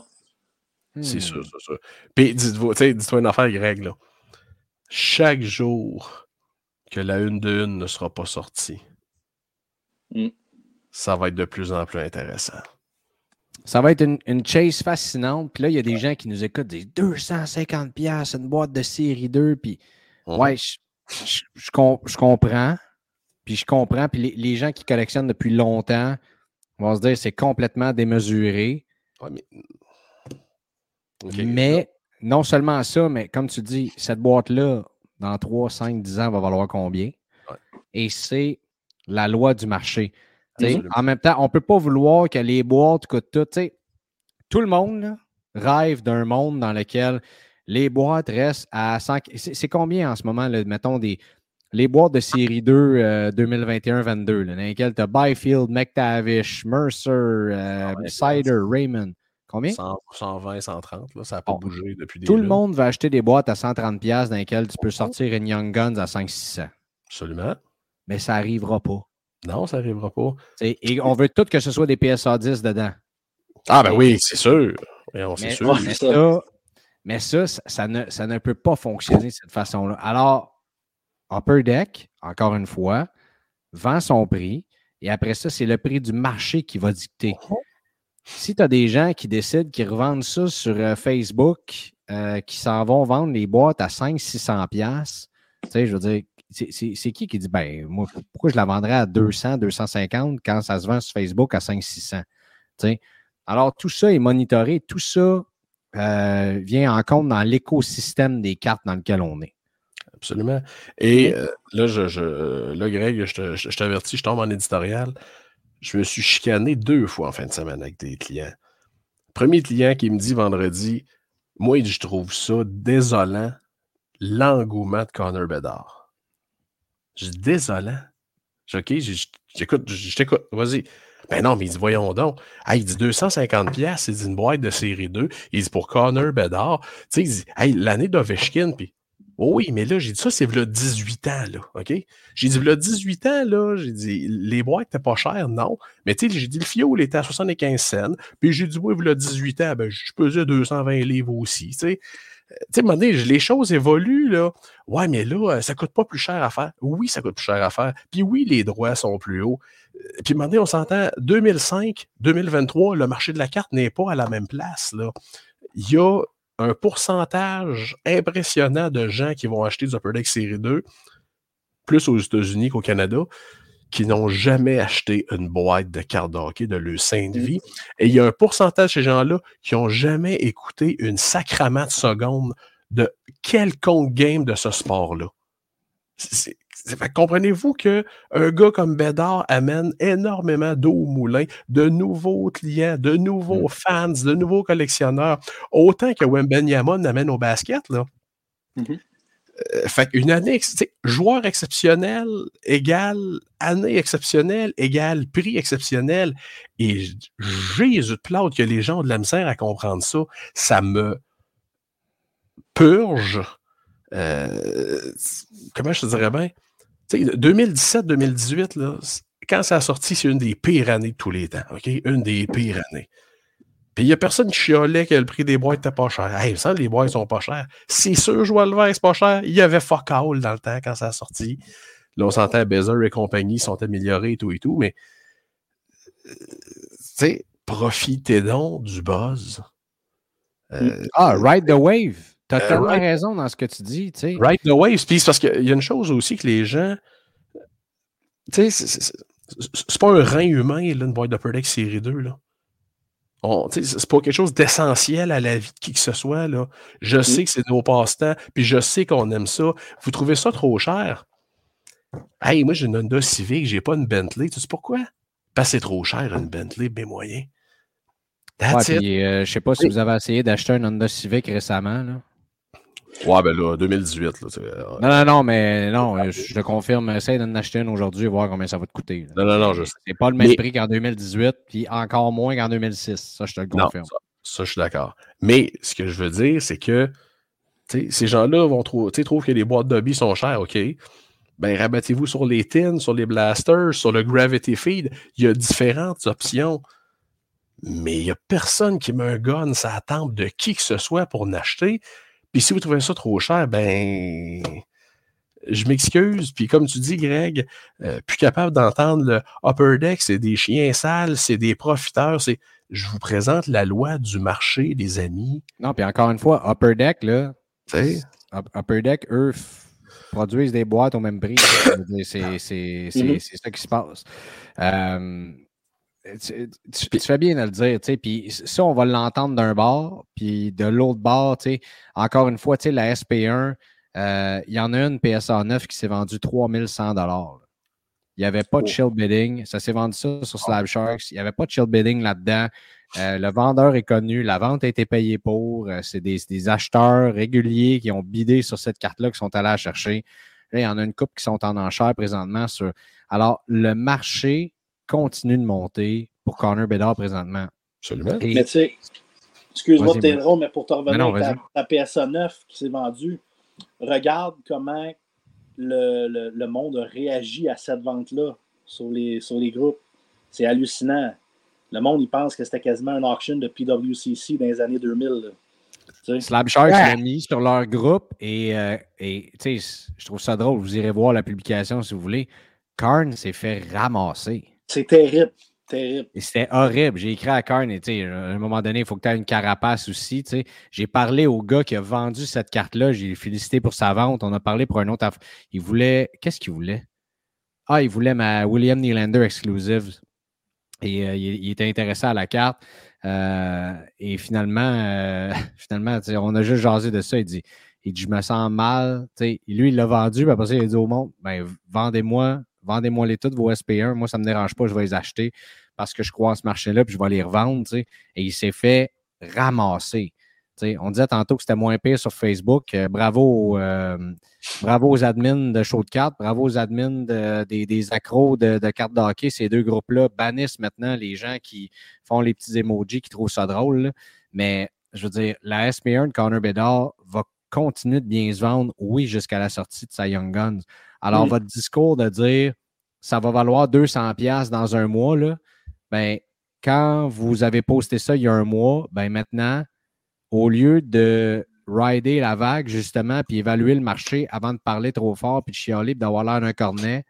Speaker 2: C'est sûr, c'est sûr. Puis, dites-vous, dites-toi une affaire, Greg, là. Chaque jour que la une de une ne sera pas sortie,
Speaker 3: hmm.
Speaker 2: ça va être de plus en plus intéressant.
Speaker 1: Ça va être une, chase fascinante. Puis là, il y a des gens qui nous écoutent, disent 250$, une boîte de série 2. Puis, ouais, je, comprends. Puis je comprends. Puis les, gens qui collectionnent depuis longtemps vont se dire c'est complètement démesuré.
Speaker 2: mais...
Speaker 1: mais non seulement ça, mais comme tu dis, cette boîte-là, dans 3, 5, 10 ans, va valoir combien? Et c'est la loi du marché. En même temps, on ne peut pas vouloir que les boîtes coûtent tout. tout le monde rêve d'un monde dans lequel les boîtes restent à 100. C'est combien en ce moment, mettons, des, les boîtes de série 2 2021-22, euh, dans lesquelles tu as Byfield, McTavish, Mercer, euh, Cider, Raymond. Combien?
Speaker 2: 120, 130, là, ça n'a pas bougé depuis des
Speaker 1: Tout le monde va acheter des boîtes à 130$ dans lesquelles tu peux sortir une Young Guns à 500-600.
Speaker 2: Absolument.
Speaker 1: Mais ça n'arrivera pas.
Speaker 2: Non, ça n'arrivera pas.
Speaker 1: et on veut tout que ce soit des PSA 10 dedans.
Speaker 2: Ah, ben oui, c'est sûr. Mais, sûr.
Speaker 1: mais, ça, ça, ne, ça ne peut pas fonctionner de cette façon-là. Alors, Upper Deck, encore une fois, vend son prix Et après ça, c'est le prix du marché qui va dicter. Si tu as des gens qui décident qu'ils revendent ça sur euh, Facebook, euh, qui s'en vont vendre les boîtes à 500-600$, tu sais, je veux dire, c'est qui qui dit, ben, moi, pourquoi je la vendrais à 200, 250 quand ça se vend sur Facebook à 500-600? Alors, tout ça est monitoré, tout ça euh, vient en compte dans l'écosystème des cartes dans lequel on est.
Speaker 2: Absolument. Et euh, là, je, je, là, Greg, je t'avertis, je, tombe en éditorial. Je me suis chicané deux fois en fin de semaine avec des clients. Premier client qui me dit vendredi, moi, je trouve ça désolant, l'engouement de Connor Bedard. Je dis désolant. OK, j'écoute, je t'écoute, vas-y. Ben non, mais il dit, voyons donc. Ah, il dit 250 pièces, il dit une boîte de série 2. Il dit pour Connor Bedard. Tu sais, il dit, hey, l'année d'Ovechkin, puis Oh oui, mais là, j'ai dit ça, c'est là 18 ans, là, OK? J'ai dit, là 18 ans, là, j'ai dit, les boîtes n'étaient pas chères, non. Mais tu sais, j'ai dit, le fioul était à 75 cents. Puis j'ai dit, oui, là 18 ans, ben, je pesais 220 livres aussi, tu sais. Euh, tu sais, les choses évoluent, là. Ouais, mais là, euh, ça coûte pas plus cher à faire. Oui, ça coûte plus cher à faire. Puis oui, les droits sont plus hauts. Euh, puis maintenant, on s'entend, 2005, 2023, le marché de la carte n'est pas à la même place, là. Il y a un pourcentage impressionnant de gens qui vont acheter du Upper Deck Série 2, plus aux États-Unis qu'au Canada, qui n'ont jamais acheté une boîte de cartes de hockey de leur sainte mmh. vie. Et il y a un pourcentage de ces gens-là qui n'ont jamais écouté une sacrament de seconde de quelconque game de ce sport-là. Comprenez-vous qu'un gars comme Bédard amène énormément d'eau au moulin, de nouveaux clients, de nouveaux mmh. fans, de nouveaux collectionneurs, autant que Wembenyama amène au basket. Là. Mmh euh, fait une année, joueur exceptionnel égale année exceptionnelle égale prix exceptionnel. Et Jésus de plate que les gens ont de la misère à comprendre ça. Ça me purge. Euh, comment je te dirais bien? 2017-2018, quand ça a sorti, c'est une des pires années de tous les temps. Une des pires années. Puis il n'y a personne qui chiolait que le prix des boîtes n'était pas cher. Hey, ça, les boîtes sont pas chères. C'est sûr, je vois le vert, c'est pas cher. Il y avait fuck all dans le temps quand ça a sorti. Là, on s'entend Bezer et compagnie sont améliorés et tout et tout, mais euh, profitez donc du buzz.
Speaker 1: Euh, ah, ride the wave. Tu as euh, tellement raison dans ce que tu dis. sais.
Speaker 2: Ride the wave. Puis parce qu'il y a une chose aussi que les gens. Tu sais, c'est pas un rein humain, là, une boîte de Deck série 2. Là. C'est pas quelque chose d'essentiel à la vie de qui que ce soit. Là. Je sais que c'est nos passe-temps, puis je sais qu'on aime ça. Vous trouvez ça trop cher? Hey, moi, j'ai une Honda Civic, j'ai pas une Bentley. Tu sais pourquoi? Parce que c'est trop cher, une Bentley, mais moyen.
Speaker 1: Ouais, euh, je sais pas si vous avez essayé d'acheter un Honda Civic récemment. Là.
Speaker 2: Ouais, ben là, 2018. Là,
Speaker 1: euh, non, non, non, mais non, je te confirme, essaye d'en acheter une aujourd'hui et voir combien ça va te coûter.
Speaker 2: Non, non, non, je sais.
Speaker 1: C'est pas le même prix qu'en 2018, puis encore moins qu'en 2006. Ça, je te le confirme.
Speaker 2: ça, ça, je suis d'accord. Mais ce que je veux dire, c'est que ces gens-là vont trouver, trouvent que les boîtes de billes sont chères, OK. Ben, rabattez-vous sur les tins, sur les blasters, sur le gravity feed. Il y a différentes options. Mais il n'y a personne qui met un gun la tempe de qui que ce soit pour en acheter. Puis si vous trouvez ça trop cher, ben je m'excuse. Puis comme tu dis, Greg, euh, plus capable d'entendre le upper deck, c'est des chiens sales, c'est des profiteurs, c'est. Je vous présente la loi du marché, les amis.
Speaker 1: Non, puis encore une fois, upper deck, là. Upper deck, eux, produisent des boîtes au même prix. c'est ça qui se passe. Euh, tu, fais bien de le dire, tu sais, puis ça, on va l'entendre d'un bord, puis de l'autre bord, tu sais, encore une fois, tu sais, la SP1, euh, il y en a une PSA 9 qui s'est vendue 3100 Il n'y avait pas de oh. chill bidding. Ça s'est vendu ça sur Slab Sharks. Il n'y avait pas de chill bidding là-dedans. Euh, le vendeur est connu. La vente a été payée pour. Euh, c'est des, acheteurs réguliers qui ont bidé sur cette carte-là, qui sont allés la chercher. Là, il y en a une coupe qui sont en enchère présentement. Sur... Alors, le marché continue de monter pour Connor Bedard présentement.
Speaker 2: Absolument.
Speaker 3: Mais tu sais, excuse-moi de t'interrompre, mais pour te revenir à ta, PSA 9 qui s'est vendue, regarde comment le, le, monde a réagi à cette vente-là sur les, sur les groupes. C'est hallucinant. Le monde, il pense que c'était quasiment un auction de PWCC dans les années 2000.
Speaker 1: Slab Sharks l'ont mis sur leur groupe et, euh, et je trouve ça drôle. Vous irez voir la publication si vous voulez. Karn s'est fait ramasser.
Speaker 3: C'est terrible. Terrible.
Speaker 1: C'était horrible. J'ai écrit à Karn et à un moment donné, il faut que tu aies une carapace aussi. J'ai parlé au gars qui a vendu cette carte-là. J'ai félicité pour sa vente. On a parlé pour un autre. Il voulait. Qu'est-ce qu'il voulait? Ah, il voulait ma William Nylander exclusive. Et euh, il, était intéressé à la carte. Euh, et finalement, euh, finalement on a juste jasé de ça. Il dit, il dit Je me sens mal. lui, il l'a vendu. Puis après ça, a dit au monde ben, vendez-moi vendez-moi-les toutes, vos SP1. Moi, ça ne me dérange pas, je vais les acheter parce que je crois à ce marché-là, puis je vais les revendre. Et il s'est fait ramasser. on disait tantôt que c'était moins pire sur Facebook. Euh, bravo, euh, bravo aux admins de show de cartes, bravo aux admins des, accros de, de cartes d'hockey. Ces deux groupes-là bannissent maintenant les gens qui font les petits emojis, qui trouvent ça drôle. Mais je veux dire, la SP1 de Connor Bedard va continuer de bien se vendre, oui, jusqu'à la sortie de sa Young Guns. Alors, votre discours de dire ça va valoir 200$ dans un mois, là, ben, quand vous avez posté ça il y a un mois, ben maintenant, au lieu de rider la vague, justement, puis évaluer le marché avant de parler trop fort, puis de chialer, puis d'avoir l'air d'un cornet,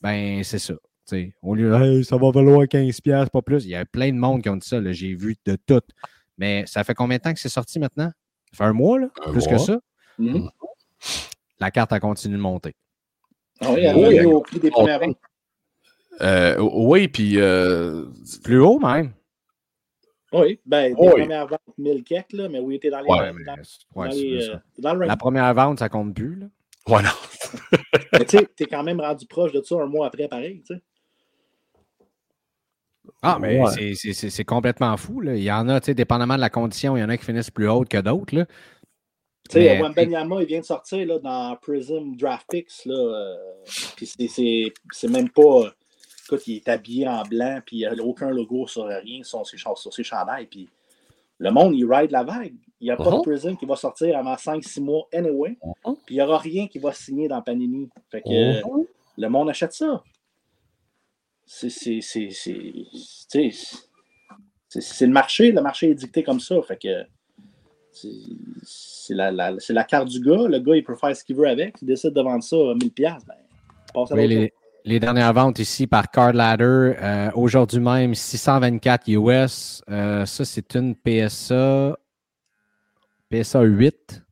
Speaker 1: ben c'est ça. au lieu de ça va valoir 15$, pas plus. Il y a plein de monde qui ont dit ça. J'ai vu de tout. Mais ça fait combien de temps que c'est sorti maintenant? Ça fait un mois, là? plus que ça? Mm-hmm. La carte a continué de monter.
Speaker 3: Ah oui, elle oui, au prix des premières ventes.
Speaker 2: Euh, oui, puis. Euh,
Speaker 1: plus haut même.
Speaker 3: Oui, ben, des premières ventes, 1000 kek, là, mais oui, était dans les. Ouais, mais,
Speaker 1: dans, les, euh, dans le La première vente, ça compte plus, là.
Speaker 2: Ouais, non.
Speaker 3: mais tu sais, t'es quand même rendu proche de ça un mois après, pareil, tu sais.
Speaker 1: Ah, mais ouais. c'est complètement fou. Là. Il y en a, tu sais, dépendamment de la condition, il y en a qui finissent plus hautes que d'autres.
Speaker 3: Tu sais, il vient de sortir là, dans Prism Draft Picks. Euh, puis c'est même pas. Écoute, il est habillé en blanc, puis il n'y a aucun logo sur rien sur ses, sur ses chandails. Puis le monde, il ride la vague. Il n'y a pas de uh-huh. Prism qui va sortir avant 5-6 mois anyway. Uh-huh. Puis il n'y aura rien qui va signer dans Panini. Fait que uh-huh. le monde achète ça. C'est le marché. Le marché est dicté comme ça. Fait que c'est la, la, la, carte du gars. Le gars, il peut faire ce qu'il veut avec. Il décide de vendre ça à 1000$. Ben, passe à
Speaker 1: les, les, dernières ventes ici par Card Ladder, euh, aujourd'hui même, 624 US. Euh, ça, c'est une PSA, PSA 8.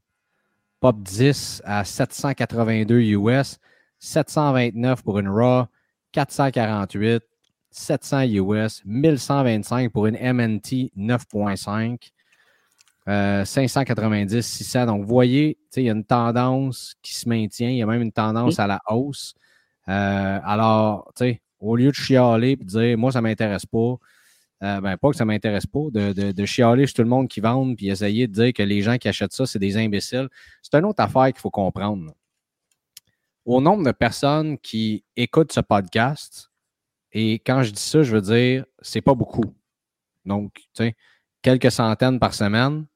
Speaker 1: Pop 10 à 782 US. 729 pour une RAW. 448. 700 US. 1125 pour une MNT 9.5. 590, euh, 600. Donc, vous voyez, il y a une tendance qui se maintient. Il y a même une tendance à la hausse. Euh, alors, au lieu de chialer et de dire, moi, ça ne m'intéresse pas, euh, ben, pas que ça ne m'intéresse pas, de, chialer sur tout le monde qui vend puis essayer de dire que les gens qui achètent ça, c'est des imbéciles. C'est une autre affaire qu'il faut comprendre. Au nombre de personnes qui écoutent ce podcast, et quand je dis ça, je veux dire, c'est pas beaucoup. Donc, tu sais, quelques centaines par semaine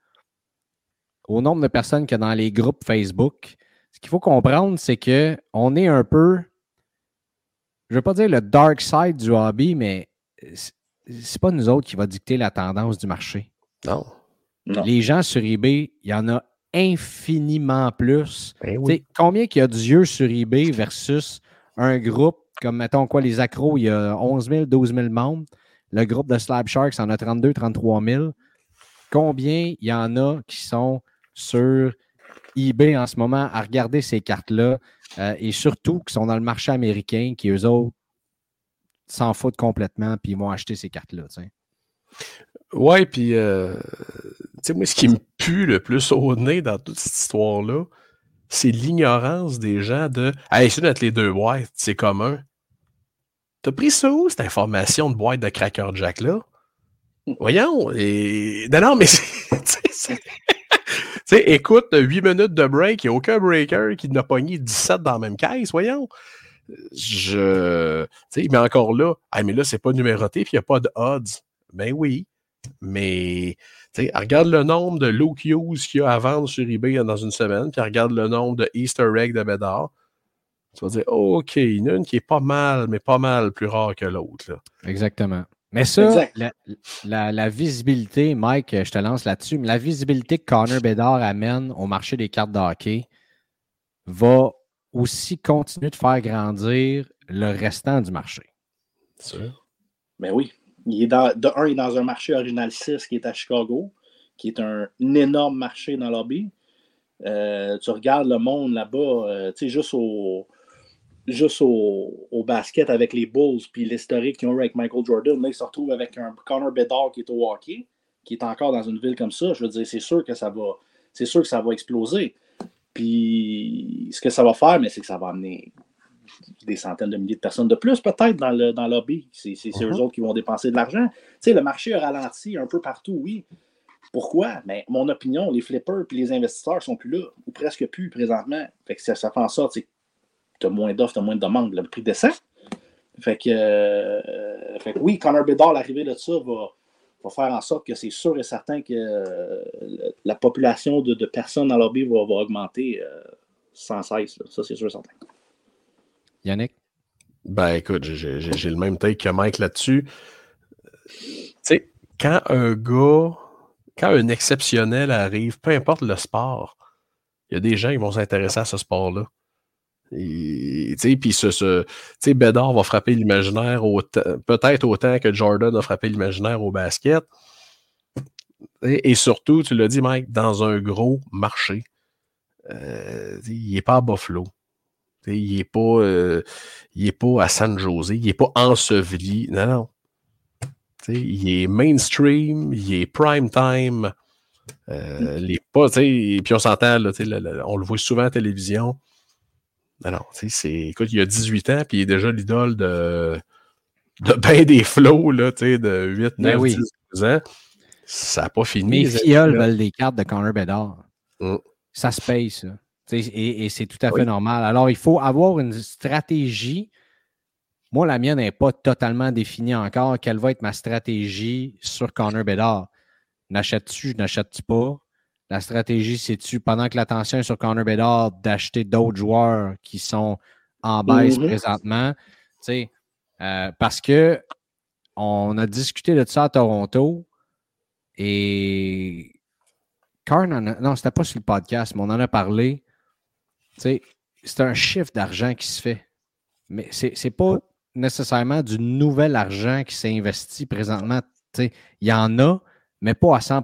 Speaker 1: au nombre de personnes qu'il y a dans les groupes Facebook, ce qu'il faut comprendre, c'est qu'on est un peu, je ne veux pas dire le dark side du hobby, mais c'est pas nous autres qui va dicter la tendance du marché.
Speaker 2: Non.
Speaker 1: Les gens sur eBay, il y en a infiniment plus. Ben combien qu'il y a d'yeux sur eBay versus un groupe comme, mettons quoi, les accros, il y a 11 000, 12 000 membres. Le groupe de Slab Sharks en a 32, 33 000. Combien il y en a qui sont sur eBay en ce moment à regarder ces cartes-là euh, et surtout qui sont dans le marché américain, qui eux autres s'en foutent complètement puis ils vont acheter ces cartes-là.
Speaker 2: Ouais, puis euh, moi, ce qui me pue le plus au nez dans toute cette histoire-là, c'est l'ignorance des gens de Hey, c'est d'être les deux boîtes, c'est commun. T'as pris ça où, cette information de boîte de Cracker Jack-là? Voyons, et. Non, non, mais c'est sais, écoute, 8 minutes de break, il n'y a aucun breaker qui n'a pogné 17 dans la même caisse, voyons. Je. Tu sais, mais encore là, ah, mais là, c'est pas numéroté, puis il n'y a pas de odds. Ben oui. Mais, regarde le nombre de Luke Hughes qu'il y a à vendre sur eBay dans une semaine, puis regarde le nombre de Easter egg de Bédard. Tu vas dire, OK, il y en a une qui est pas mal, mais pas mal plus rare que l'autre.
Speaker 1: Exactement. Mais ça, la, visibilité, Mike, je te lance là-dessus, mais la visibilité que Connor Bedard amène au marché des cartes de hockey va aussi continuer de faire grandir le restant du marché.
Speaker 2: Sûr.
Speaker 3: Ben oui. Il est dans, de un, il est dans un marché original 6 qui est à Chicago, qui est un, énorme marché dans l'hobby. Euh, tu regardes le monde là-bas, euh, tu sais, juste au, juste au, au, basket avec les Bulls, puis l'historique qu'ils ont eu avec Michael Jordan. Là, ils se retrouvent avec un Connor Bedard qui est au hockey, qui est encore dans une ville comme ça. Je veux dire, c'est sûr que ça va, c'est sûr que ça va exploser. Puis, ce que ça va faire, mais c'est que ça va amener des centaines de milliers de personnes de plus, peut-être, dans le, dans lobby. C'est eux uh-huh. autres qui vont dépenser de l'argent. Tu sais, le marché a ralenti un peu partout, oui. Pourquoi? Mais mon opinion, les flippers et les investisseurs sont plus là, ou presque plus présentement. Fait que ça, fait en sorte que tu as moins d'offres, tu as moins de demandes, le prix descend. Fait que, euh, fait que oui, Connor Bedard, l'arrivée de ça, va, va, faire en sorte que c'est sûr et certain que euh, la population de, de, personnes dans le lobby va, va augmenter euh, sans cesse. Là. Ça, c'est sûr et certain.
Speaker 1: Yannick?
Speaker 2: Ben écoute, j'ai le même take que Mike là-dessus. Tu sais, quand un gars, quand un exceptionnel arrive, peu importe le sport, il y a des gens qui vont s'intéresser à ce sport-là. Puis ce, ce Bédard va frapper l'imaginaire peut-être autant que Jordan a frappé l'imaginaire au basket. Et, surtout, tu l'as dit, Mike, dans un gros marché. Euh, il n'est pas à Buffalo. Il n'est pas, euh, pas à San Jose, il n'est pas enseveli. Non, non. il est mainstream, il est prime time. Euh, les pas, puis on s'entend, on le voit souvent à la télévision. Non, non, c'est. Écoute, il a 18 ans, puis il est déjà l'idole de, de ben des flots, là, de 8, 9, 10, 12 ans. Ça n'a pas fini.
Speaker 1: Mes filles veulent des cartes de Connor Bedard. Mm. Ça se paye, ça. Et, c'est tout à fait normal. Alors, il faut avoir une stratégie. Moi, la mienne n'est pas totalement définie encore. Quelle va être ma stratégie sur Connor Bedard? N'achètes-tu, je n'achète-tu pas? La stratégie, c'est-tu, pendant que l'attention est sur Connor Bedard, d'acheter d'autres joueurs qui sont en baisse mm-hmm. présentement? Euh, parce que on a discuté de ça à Toronto et Karn, non, c'était pas sur le podcast, mais on en a parlé c'est un chiffre d'argent qui se fait. Mais ce n'est pas nécessairement du nouvel argent qui s'est investi présentement. Il y en a, mais pas à 100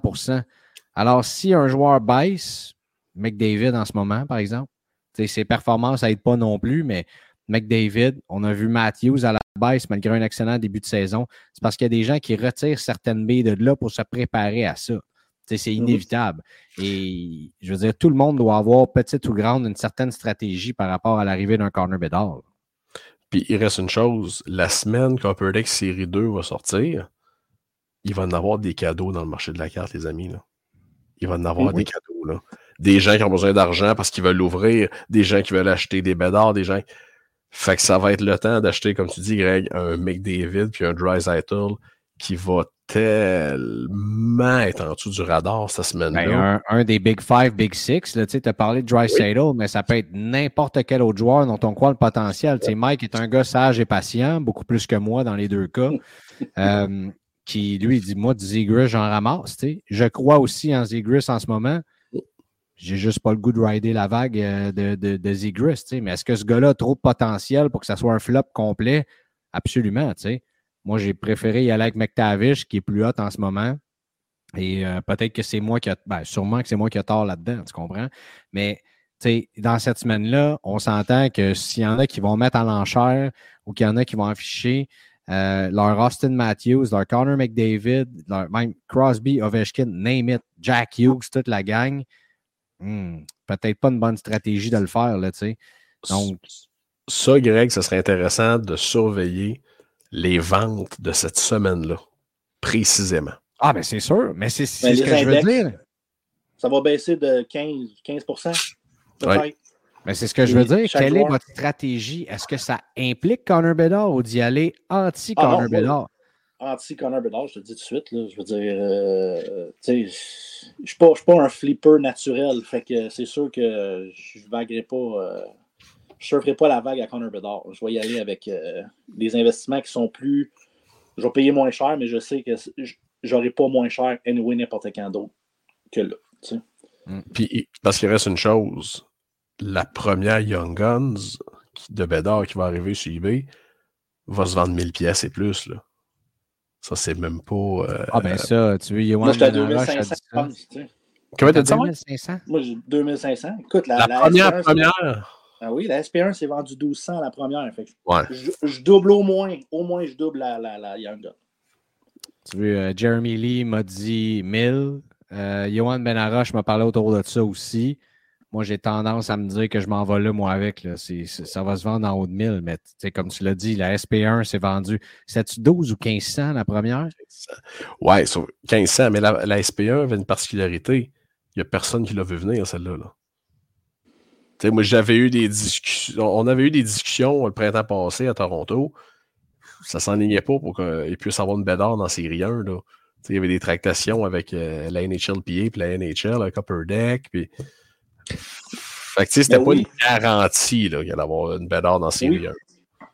Speaker 1: Alors, si un joueur baisse, McDavid en ce moment, par exemple, ses performances n'aident pas non plus, mais McDavid, on a vu Matthews à la baisse malgré un excellent début de saison. C'est parce qu'il y a des gens qui retirent certaines billes de là pour se préparer à ça. C'est mhm. inévitable. Et je veux dire, tout le monde doit avoir, petite ou grande, une certaine stratégie par rapport à l'arrivée d'un corner bédard.
Speaker 2: Puis il reste une chose, la semaine qu'Upper Deck Série 2 va sortir, il va en avoir des cadeaux dans le marché de la carte, les amis. Là. Il va en avoir des cadeaux. Là. Des gens qui ont besoin d'argent parce qu'ils veulent l'ouvrir, des gens qui veulent acheter des bédards, des gens. Fait que ça va être le temps d'acheter, comme tu dis, Greg, un McDavid puis un Dry qui va tellement être en dessous du radar cette semaine-là.
Speaker 1: Ben, un, des Big Five, Big Six, tu as parlé de Dry oui. mais ça peut être n'importe quel autre joueur dont on croit le potentiel. Mike est un gars sage et patient, beaucoup plus que moi dans les deux cas. Euh, qui, lui, dit Moi, Zegris, j'en ramasse. Je crois aussi en Zegris en ce moment. J'ai juste pas le goût de rider la vague euh, de, de, de Mais est-ce que ce gars-là a trop de potentiel pour que ça soit un flop complet? Absolument. sais. Moi, j'ai préféré y aller avec McTavish, qui est plus hot en ce moment. Et euh, peut-être que c'est moi qui a. Ben, sûrement que c'est moi qui a tort là-dedans, tu comprends? Mais dans cette semaine-là, on s'entend que s'il y en a qui vont mettre en l'enchère ou qu'il y en a qui vont afficher euh, leur Austin Matthews, leur Connor McDavid, leur même Crosby, Ovechkin, name it, Jack Hughes, toute la gang, hmm, peut-être pas une bonne stratégie de le faire, là, tu sais. Donc.
Speaker 2: Ça, Greg, ce serait intéressant de surveiller les ventes de cette semaine-là, précisément.
Speaker 1: Ah, mais c'est sûr, mais c'est ce que je veux dire.
Speaker 3: Ça va baisser de 15, 15
Speaker 1: Mais c'est ce que je veux dire. Quelle est votre stratégie? Est-ce que ça implique Connor Bedard ou d'y aller anti-Connor ah Bedard?
Speaker 3: Anti-Connor Bedard, je te dis tout de suite. je veux dire, euh, je ne suis pas, un flipper naturel. Fait que c'est sûr que je ne vaguerai pas. Euh, je ne pas la vague à Connor Bedard. Je vais y aller avec euh, des investissements qui sont plus. Je vais payer moins cher, mais je sais que j'aurai pas moins cher anyway n'importe quand d'autre que là.
Speaker 2: Mm. Puis, parce qu'il reste une chose. La première Young Guns de Bedard qui va arriver sur eBay va se vendre 1000 pièces et plus. Là. Ça, c'est même pas. euh,
Speaker 1: Ah, ben ça, tu veux, Yohan
Speaker 3: Moi, j'étais à
Speaker 1: Benaroche a
Speaker 3: 2500,
Speaker 1: dit
Speaker 3: je
Speaker 1: ça.
Speaker 3: pense. tu sais.
Speaker 2: Comment t'as dit ça? Mike?
Speaker 1: 2500?
Speaker 3: Moi, j'ai 2500. Écoute, la,
Speaker 2: La,
Speaker 3: la
Speaker 2: première,
Speaker 3: SP1,
Speaker 2: première.
Speaker 3: Ah oui, la SP1 s'est vendue 1200 la première. Fait que
Speaker 2: Ouais.
Speaker 3: je, je double au moins. Au moins, je double la, la, la Young Gun.
Speaker 1: Tu veux, euh, Jeremy Lee m'a dit 1000. Euh, Johan Benaroche m'a parlé autour de ça aussi. Moi, j'ai tendance à me dire que je m'en vais là, moi, avec. Ça va se vendre en haut de 1000. Mais comme tu l'as dit, la SP1 s'est vendue. C'était-tu 12 ou 1500 la première?
Speaker 2: Ouais, sur 1500, mais la, la SPA avait une particularité. Il n'y a personne qui l'a vu venir, celle-là. Là. Moi, j'avais eu des discussions. On avait eu des discussions le printemps passé à Toronto. Ça s'enlignait pas pour qu'il puisse avoir une bédard dans série 1. Là. Il y avait des tractations avec euh, la NHLPA et la NHL, un Copper Deck. Puis... Fait que tu sais, c'était
Speaker 3: Ben
Speaker 2: pas
Speaker 3: oui.
Speaker 2: une garantie qu'il allait avoir une bédard dans série
Speaker 3: Oui.
Speaker 2: 1.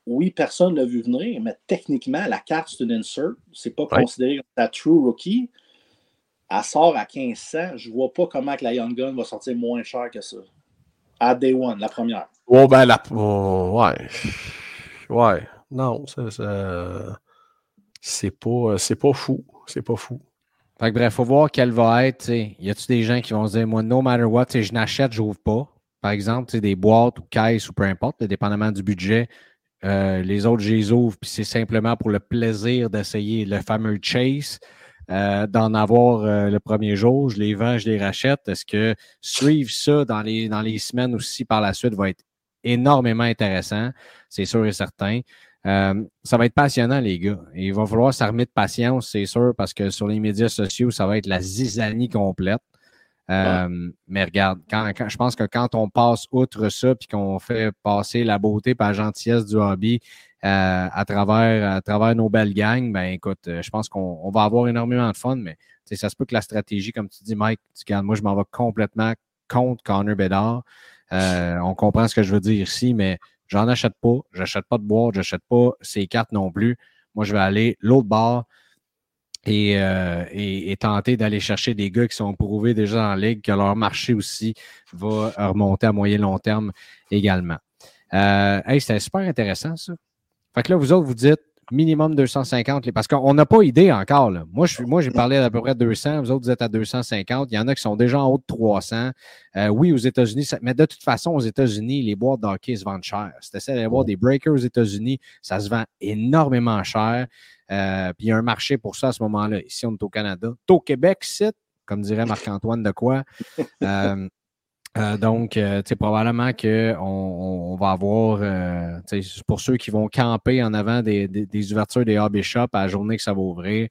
Speaker 3: Oui, personne ne l'a vu venir, mais techniquement, la carte, c'est une insert. C'est pas
Speaker 2: Ouais.
Speaker 3: considéré comme ta true rookie. Elle sort à 1500. Je vois pas comment que la Young Gun va sortir moins cher que ça. À Day One, la première.
Speaker 2: Oh, ben, la... oh, ouais. Ouais. Non, ça, ça- c'est pas, c'est pas fou. C'est pas fou.
Speaker 1: Fait que bref, faut voir quelle va être. Y a-tu des gens qui vont se dire, moi, no matter what, je n'achète, je n'ouvre pas. Par exemple, des boîtes ou caisses ou peu importe, dépendamment du budget. Euh, les autres, je les ouvre, puis c'est simplement pour le plaisir d'essayer le fameux chase, euh, d'en avoir euh, le premier jour. Je les vends, je les rachète. Est-ce que suivre ça dans les semaines aussi par la suite va être énormément intéressant? C'est sûr et certain. Euh, ça va être passionnant, les gars. Et il va falloir s'armer de patience, c'est sûr, parce que sur les médias sociaux, ça va être la zizanie complète. Euh, Mais regarde, quand, quand- je pense que quand on passe outre ça, puis qu'on fait passer la beauté et la gentillesse du hobby euh, à, travers, à travers nos belles gangs, ben écoute, je pense qu'on on va avoir énormément de fun, mais ça se peut que la stratégie, comme tu dis, Mike, tu regardes, moi, je m'en vais complètement contre Connor Bedard. Euh, on comprend ce que je veux dire ici, mais j'en achète pas. J'achète pas de boîte, j'achète pas ces cartes non plus. Moi, je vais aller l'autre bord et, euh, et, et tenter d'aller chercher des gars qui sont prouvés déjà en ligue, que leur marché aussi va remonter à moyen long terme également. Euh, hey, c'était super intéressant, ça. Fait que là, vous autres, vous dites minimum 250, les- parce qu'on n'a pas idée encore. Là. Moi, je moi, j'ai parlé d'à peu près 200, vous autres, vous êtes à 250. Il y en a qui sont déjà en haut de 300. Euh, oui, aux États-Unis, ça- mais de toute façon, aux États-Unis, les boîtes d'hockey se vendent cher. Tu essaies d'aller voir des breakers aux États-Unis, ça se vend énormément cher. Euh, puis il y a un marché pour ça à ce moment-là. Ici, on est au Canada. T'es au Québec, site, comme dirait Marc-Antoine de quoi. Euh, euh, donc, euh, tu sais, probablement qu'on on, va avoir, euh, pour ceux qui vont camper en avant des, des- des ouvertures des hobby shops à la journée que ça va ouvrir,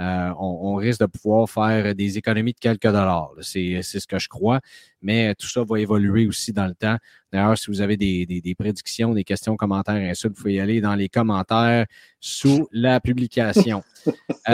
Speaker 1: euh, on, on risque de pouvoir faire des économies de quelques dollars. C'est ce que je crois. Mais tout ça va évoluer aussi dans le temps. D'ailleurs, si vous avez des, des- des prédictions, des questions, commentaires, ainsi, vous pouvez y aller dans les commentaires sous la publication.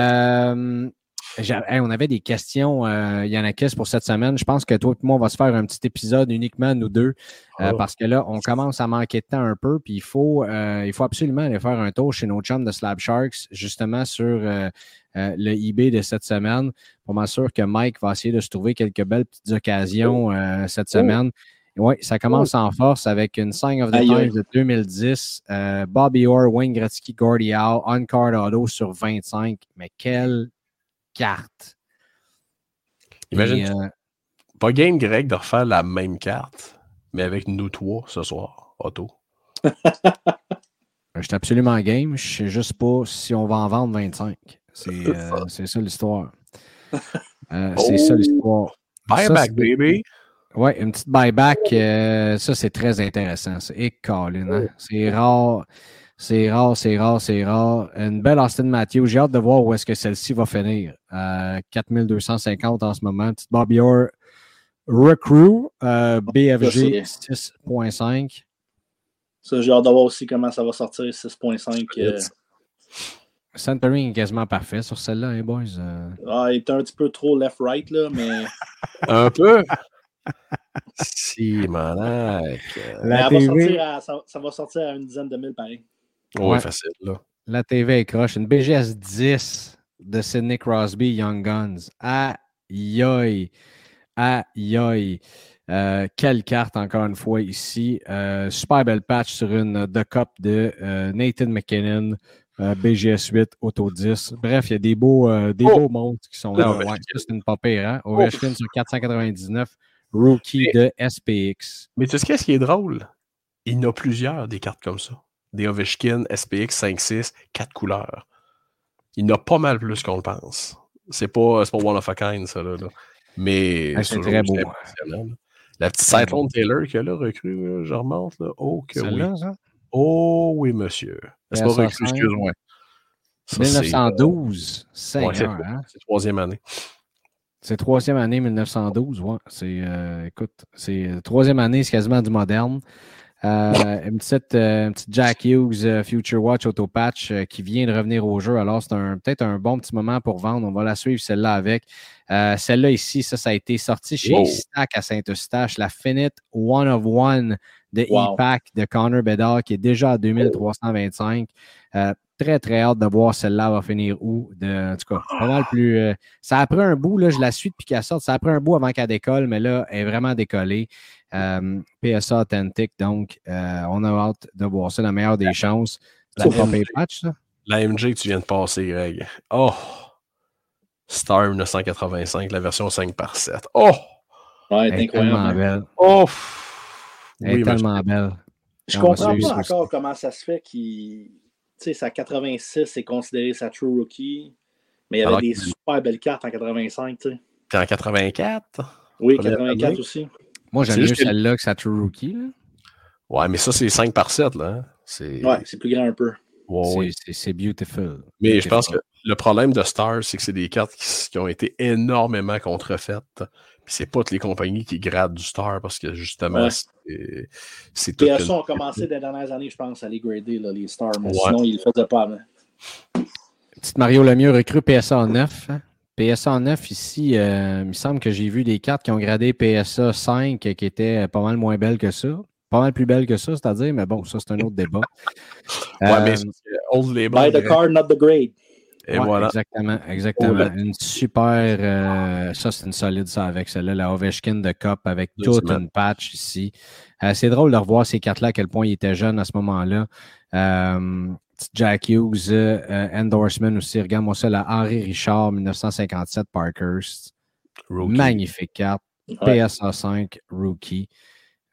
Speaker 1: Hey, on avait des questions, euh, Yannakis, pour cette semaine. Je pense que toi et moi, on va se faire un petit épisode uniquement, nous deux, euh,
Speaker 2: Oh.
Speaker 1: parce que là, on commence à manquer de temps un peu, puis il faut, euh, il faut absolument aller faire un tour chez nos chums de Slab Sharks, justement sur euh, euh, le eBay de cette semaine, pour m'assurer que Mike va essayer de se trouver quelques belles petites occasions euh, cette
Speaker 3: Oh.
Speaker 1: semaine. Oui, ça commence en force avec une Sign of the. Times de 2010, euh, Bobby Orr, Wayne Gretzky, Gordie Howe, on-card auto sur 25. Mais quelle carte!
Speaker 2: Imagine,
Speaker 1: Et, euh,
Speaker 2: pas game Greg de refaire la même carte, mais avec nous trois ce soir, auto.
Speaker 1: je suis absolument game. Je sais juste pas si on va en vendre 25. C'est euh, c'est ça l'histoire. Euh, C'est ça
Speaker 2: Oh!
Speaker 1: l'histoire.
Speaker 2: Buyback,
Speaker 1: c'est-
Speaker 2: baby!
Speaker 1: Oui, une petite buyback, euh, ça c'est très intéressant. Et Colin, hein? c'est rare, c'est rare, c'est rare, c'est rare. Une belle Austin Matthews. J'ai hâte de voir où est-ce que celle-ci va finir. Euh, 4250 en ce moment. Petite Bobby Orr Recruit, euh, BFG 6.5.
Speaker 3: Ça, j'ai hâte de voir aussi comment ça va sortir 6.5. euh,
Speaker 1: Centering est quasiment parfait sur celle-là, hein, boys. Euh,
Speaker 3: ah, il est un petit peu trop left-right, là, mais
Speaker 2: Un peu! si, malade.
Speaker 3: ça va sortir à une dizaine de mille pareil.
Speaker 2: Oui,
Speaker 1: Ouais.
Speaker 2: facile, là.
Speaker 1: la TV est croche. Une BGS 10 de Sidney Crosby, Young Guns. Aïe, aïe. Aïe, aïe. Euh, quelle carte, encore une fois, ici. Euh, super belle patch sur une The Cup de euh, Nathan McKinnon, BGS 8, Auto 10. Bref, il y a des beaux, des
Speaker 2: Oh!
Speaker 1: beaux montres qui sont là. Ouais, c'est une pas pire, hein? Ovechkin sur 499, rookie de SPX.
Speaker 2: Mais tu sais qu'est-ce qui est drôle? Il y en a plusieurs des cartes comme ça. Des Ovechkin, SPX 5-6, quatre couleurs. Il y en a pas mal plus qu'on le pense. C'est pas, c'est pas one of a kind, ça, là. là. Mais
Speaker 1: Ah, c'est très beau.
Speaker 2: là. La petite Cyclone Taylor qu'il a là, recrue, je remonte, là. Oh, que oui.
Speaker 1: Ça?
Speaker 2: Oh, oui, monsieur. C'est pas recrue,
Speaker 1: 5.
Speaker 2: excuse-moi. Ça, c'est,
Speaker 1: 1912.
Speaker 2: euh,
Speaker 1: Seigneur,
Speaker 2: ouais, c'est,
Speaker 1: hein?
Speaker 2: c'est troisième année.
Speaker 1: C'est troisième année 1912, ouais. C'est, euh, écoute, c'est euh, troisième année, c'est quasiment du moderne. Euh, une, petite, euh, une petite Jack Hughes euh, Future Watch Auto Patch euh, qui vient de revenir au jeu. Alors, c'est peut-être un bon petit moment pour vendre. On va la suivre, celle-là, avec. Celle-là ici, ça, ça a été sorti chez
Speaker 2: Wow.
Speaker 1: Stack à Saint-Eustache. La Finite One of One de
Speaker 3: Wow.
Speaker 1: E-Pack de Connor Bedard qui est déjà à 2325. Euh, très, très hâte de voir celle-là va finir où. De, en tout cas, pas mal plus. ça a pris un bout, là, je la suis depuis qu'elle sorte. Ça a pris un bout avant qu'elle décolle, mais là, elle est vraiment décollée. Euh, PSA Authentic, donc euh, on a hâte de voir ça, la meilleure des chances.
Speaker 2: la
Speaker 1: C'est pas
Speaker 2: MJ.
Speaker 1: pay patch, ça?
Speaker 2: La MJ que tu viens de passer, Greg. Oh! Star 1985, la version 5 par 7. Oh!
Speaker 3: Ouais,
Speaker 1: Elle est tellement
Speaker 3: incroyable. hein.
Speaker 1: belle.
Speaker 2: Oh!
Speaker 1: Elle est
Speaker 2: Oui,
Speaker 1: tellement belle.
Speaker 3: Je
Speaker 1: On va
Speaker 3: comprends pas encore comment ça se fait qu'il. Tu sais, sa 86 c'est considéré sa true rookie, mais il y avait
Speaker 2: Alors
Speaker 3: des super belles cartes en 85, tu sais.
Speaker 2: En 84?
Speaker 3: Oui,
Speaker 2: Première
Speaker 3: 84
Speaker 2: année.
Speaker 3: aussi.
Speaker 1: Moi, j'aime mieux celle-là que sa True Rookie. là.
Speaker 2: Ouais, mais ça, c'est 5 par 7, là. hein. C'est...
Speaker 3: Ouais, c'est plus grand un peu.
Speaker 2: Ouais,
Speaker 1: C'est-
Speaker 2: ouais.
Speaker 1: c'est- C'est beautiful.
Speaker 2: Mais je pense que le problème de Star, c'est que c'est des cartes qui, qui ont été énormément contrefaites. Puis c'est pas toutes les compagnies qui gradent du Star parce que justement,
Speaker 3: Ouais.
Speaker 2: c'est, tout.
Speaker 3: PSA ont commencé des dernières années, je pense, à les grader, là, les stars, mais
Speaker 2: Ouais.
Speaker 3: sinon, ils le faisaient pas avant.
Speaker 1: Petite Mario Lemieux recrue PSA en 9. hein. PSA en 9, ici, euh, il me semble que j'ai vu des cartes qui ont gradé PSA 5 euh, qui étaient pas mal moins belles que ça. Pas mal plus belles que ça, c'est-à-dire, mais bon, ça, c'est un autre débat.
Speaker 2: Ouais,
Speaker 1: Euh,
Speaker 2: mais c'est Old Label.
Speaker 3: Buy the card, not the grade.
Speaker 2: Et
Speaker 1: ouais,
Speaker 2: voilà.
Speaker 1: Exactement, exactement. Une super. euh, ça, c'est une solide, ça, avec celle-là, la Ovechkin de Cup, avec toute une patch ici. Euh, c'est drôle de revoir ces cartes-là, à quel point il était jeune à ce moment-là. Euh, Jack Hughes, euh, endorsement aussi. Regarde-moi ça, la Henri Richard, 1957 Parkhurst.
Speaker 2: Rookie.
Speaker 1: Magnifique carte.
Speaker 3: Ouais.
Speaker 1: PSA 5, rookie.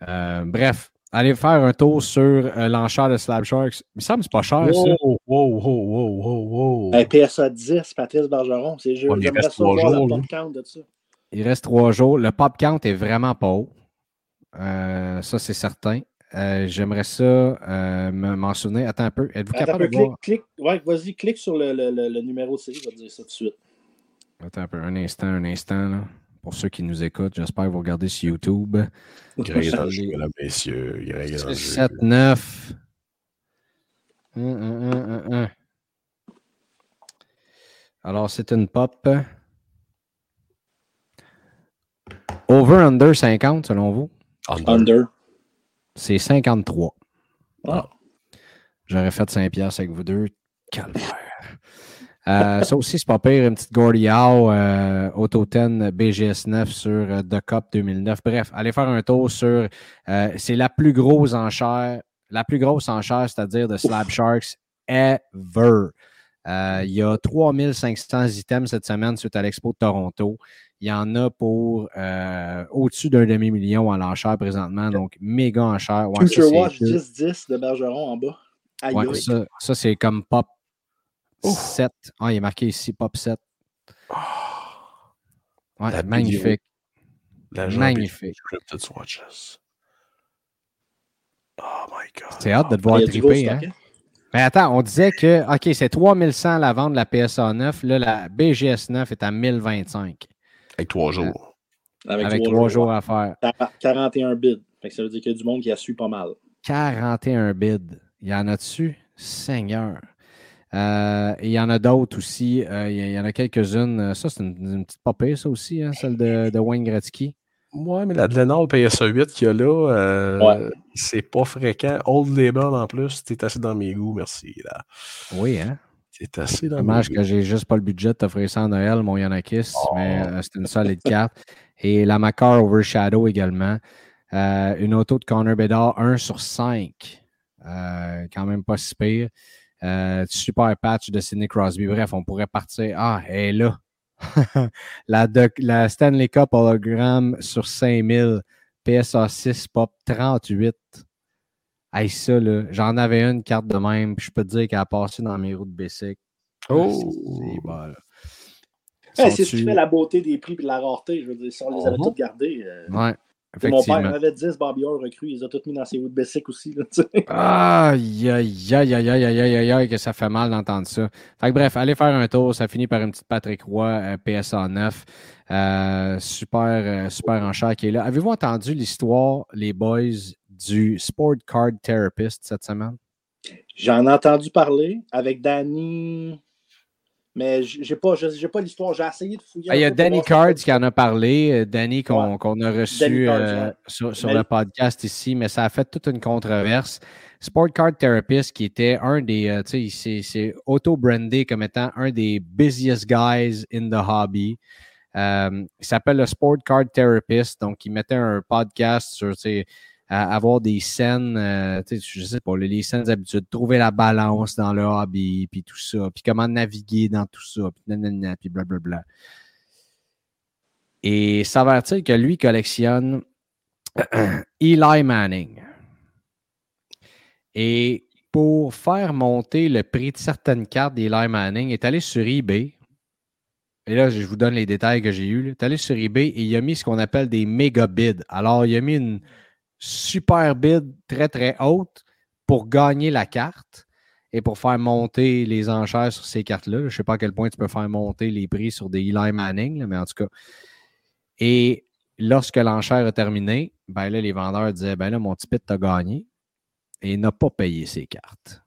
Speaker 1: Euh, bref, allez faire un tour sur euh, l'enchère de Slab Sharks. Il me semble que c'est pas cher, ça.
Speaker 2: Wow, wow, wow, wow, wow, wow.
Speaker 3: Hey, PSA 10, Patrice Bergeron, c'est juste.
Speaker 2: Ouais, il reste
Speaker 3: ça
Speaker 2: trois jours,
Speaker 3: la
Speaker 2: là.
Speaker 3: pop count de ça.
Speaker 1: Il reste trois jours. Le pop count est vraiment pas haut. Euh, ça, c'est certain. Euh, J'aimerais ça euh, me- m'en souvenir. Attends un peu. Êtes-vous
Speaker 3: Attends un
Speaker 1: capable
Speaker 3: peu,
Speaker 1: de
Speaker 3: clique,
Speaker 1: voir?
Speaker 3: clique. Ouais, vas-y, clique sur le, le, le, le numéro de série, je vais te dire ça tout de suite.
Speaker 1: Attends un peu. Un instant, un instant. Là. Pour ceux qui nous écoutent, j'espère que vous regardez sur YouTube.
Speaker 2: Greg est dans le jeu, mesdames, messieurs. Greg est dans le
Speaker 1: 6,
Speaker 2: jeu.
Speaker 1: 7, 9. Hum, hum, hum, hum, hum. Alors, c'est une pop. Over-under 50, selon vous?
Speaker 2: Under.
Speaker 3: Under.
Speaker 1: C'est 53.
Speaker 3: Ah.
Speaker 1: J'aurais fait 5 piastres avec vous deux. Calvaire. Euh, ça aussi, c'est pas pire. Une petite Gordy Howe, euh, Auto 10 BGS 9 sur euh, The Cup 2009. Bref, allez faire un tour sur. euh, c'est la plus grosse enchère, la plus grosse enchère, c'est-à-dire de Slab Sharks ever. Euh, il y a 3500 items cette semaine suite à l'Expo de Toronto. Il y en a pour euh, au-dessus d'un demi-million à l'enchère présentement, donc méga enchère. Ouais,
Speaker 3: Future Watch
Speaker 1: deux.
Speaker 3: 10-10 de Bergeron en bas.
Speaker 1: Ouais, ça, ça, c'est comme pop
Speaker 2: Ouf.
Speaker 1: 7. Ah, il est marqué ici pop 7. Ouais,
Speaker 2: La
Speaker 1: magnifique.
Speaker 2: La
Speaker 1: Magnifique.
Speaker 2: Oh my god.
Speaker 1: C'est hâte de te
Speaker 3: Il
Speaker 1: voir triper. Hein? Mais attends, on disait que, OK, c'est 3100 la vente de la PSA 9. Là, la BGS 9 est à 1025.
Speaker 2: Avec trois jours.
Speaker 3: Avec,
Speaker 1: Avec
Speaker 3: trois
Speaker 1: trois
Speaker 3: jours.
Speaker 1: jours à faire.
Speaker 3: Quar- 41 bids. Fait que ça veut dire qu'il y a du monde qui a su pas mal.
Speaker 1: 41 bids. Il y en a dessus? Seigneur. Euh, il y en a d'autres aussi. Euh, il, y, en a quelques-unes. Euh, Ça, c'est une, une petite popée, ça aussi, hein, celle de, de Wayne Gretzky.
Speaker 2: Ouais, mais la Dlenol PSA 8 qu'il y a là, euh,
Speaker 3: Ouais.
Speaker 2: c'est pas fréquent. Old Label en plus, t'es assez dans mes goûts, merci. Là.
Speaker 1: Oui, hein?
Speaker 2: C'est assez
Speaker 1: Dommage que j'ai juste pas le budget de t'offrir ça en Noël, mon Yanakis, mais euh, c'est une solide carte. Et la Macar Overshadow également. Euh, une auto de Connor Bedard, 1 sur 5. Euh, quand même pas si pire. super patch de Sidney Crosby. Bref, on pourrait partir. Ah, elle est là. la, la, Stanley Cup hologramme sur 5000. PSA 6 pop 38. Hey, ça, là, j'en avais une carte de même, puis je peux te dire qu'elle a passé dans mes roues de Bessic.
Speaker 2: Oh!
Speaker 3: C'est ce qui fait la beauté des prix et de la rareté. Je veux dire, si on les avait oh. toutes gardées. Euh...
Speaker 1: Ouais.
Speaker 3: Mon père avait 10 barbillons recrues, ils ont tous mis dans ses wood basic aussi.
Speaker 1: Aïe, aïe, aïe, aïe, aïe, aïe, aïe, que ça fait mal d'entendre ça. Fait que, bref, allez faire un tour, ça finit par une petite Patrick Roy, euh, PSA 9. Euh, super, euh, super enchère qui est là. Avez-vous entendu l'histoire, les boys, du Sport Card Therapist cette semaine?
Speaker 3: J'en ai entendu parler avec Danny. Mais j'ai pas, j'ai pas l'histoire. J'ai essayé de fouiller.
Speaker 1: Ah, il y a Danny Cards qui en a parlé. Euh, Danny qu'on a reçu euh, sur, le podcast ici, mais ça a fait toute une controverse. Sport Card Therapist, qui était un des, euh, tu sais, c'est auto-brandé comme étant un des busiest guys in the hobby. il s'appelle le Sport Card Therapist. Donc, il mettait un podcast sur, avoir des scènes, euh, je sais pas, les scènes d'habitude, trouver la balance dans le hobby, puis tout ça, puis comment naviguer dans tout ça, puis nanana, puis blablabla. Et s'avère-t-il que lui collectionne Eli Manning. Et pour faire monter le prix de certaines cartes d'Eli Manning, il est allé sur eBay. Et là, je vous donne les détails que j'ai eus. Il est allé sur eBay et il a mis ce qu'on appelle des méga bids. Alors, il a mis une, super bid très, très haute pour gagner la carte et pour faire monter les enchères sur ces cartes-là. Je ne sais pas à quel point tu peux faire monter les prix sur des Eli Manning, mais en tout cas. Et lorsque l'enchère a terminé, ben là, les vendeurs disaient ben là, mon petit pit t'a gagné et n'a pas payé ses cartes.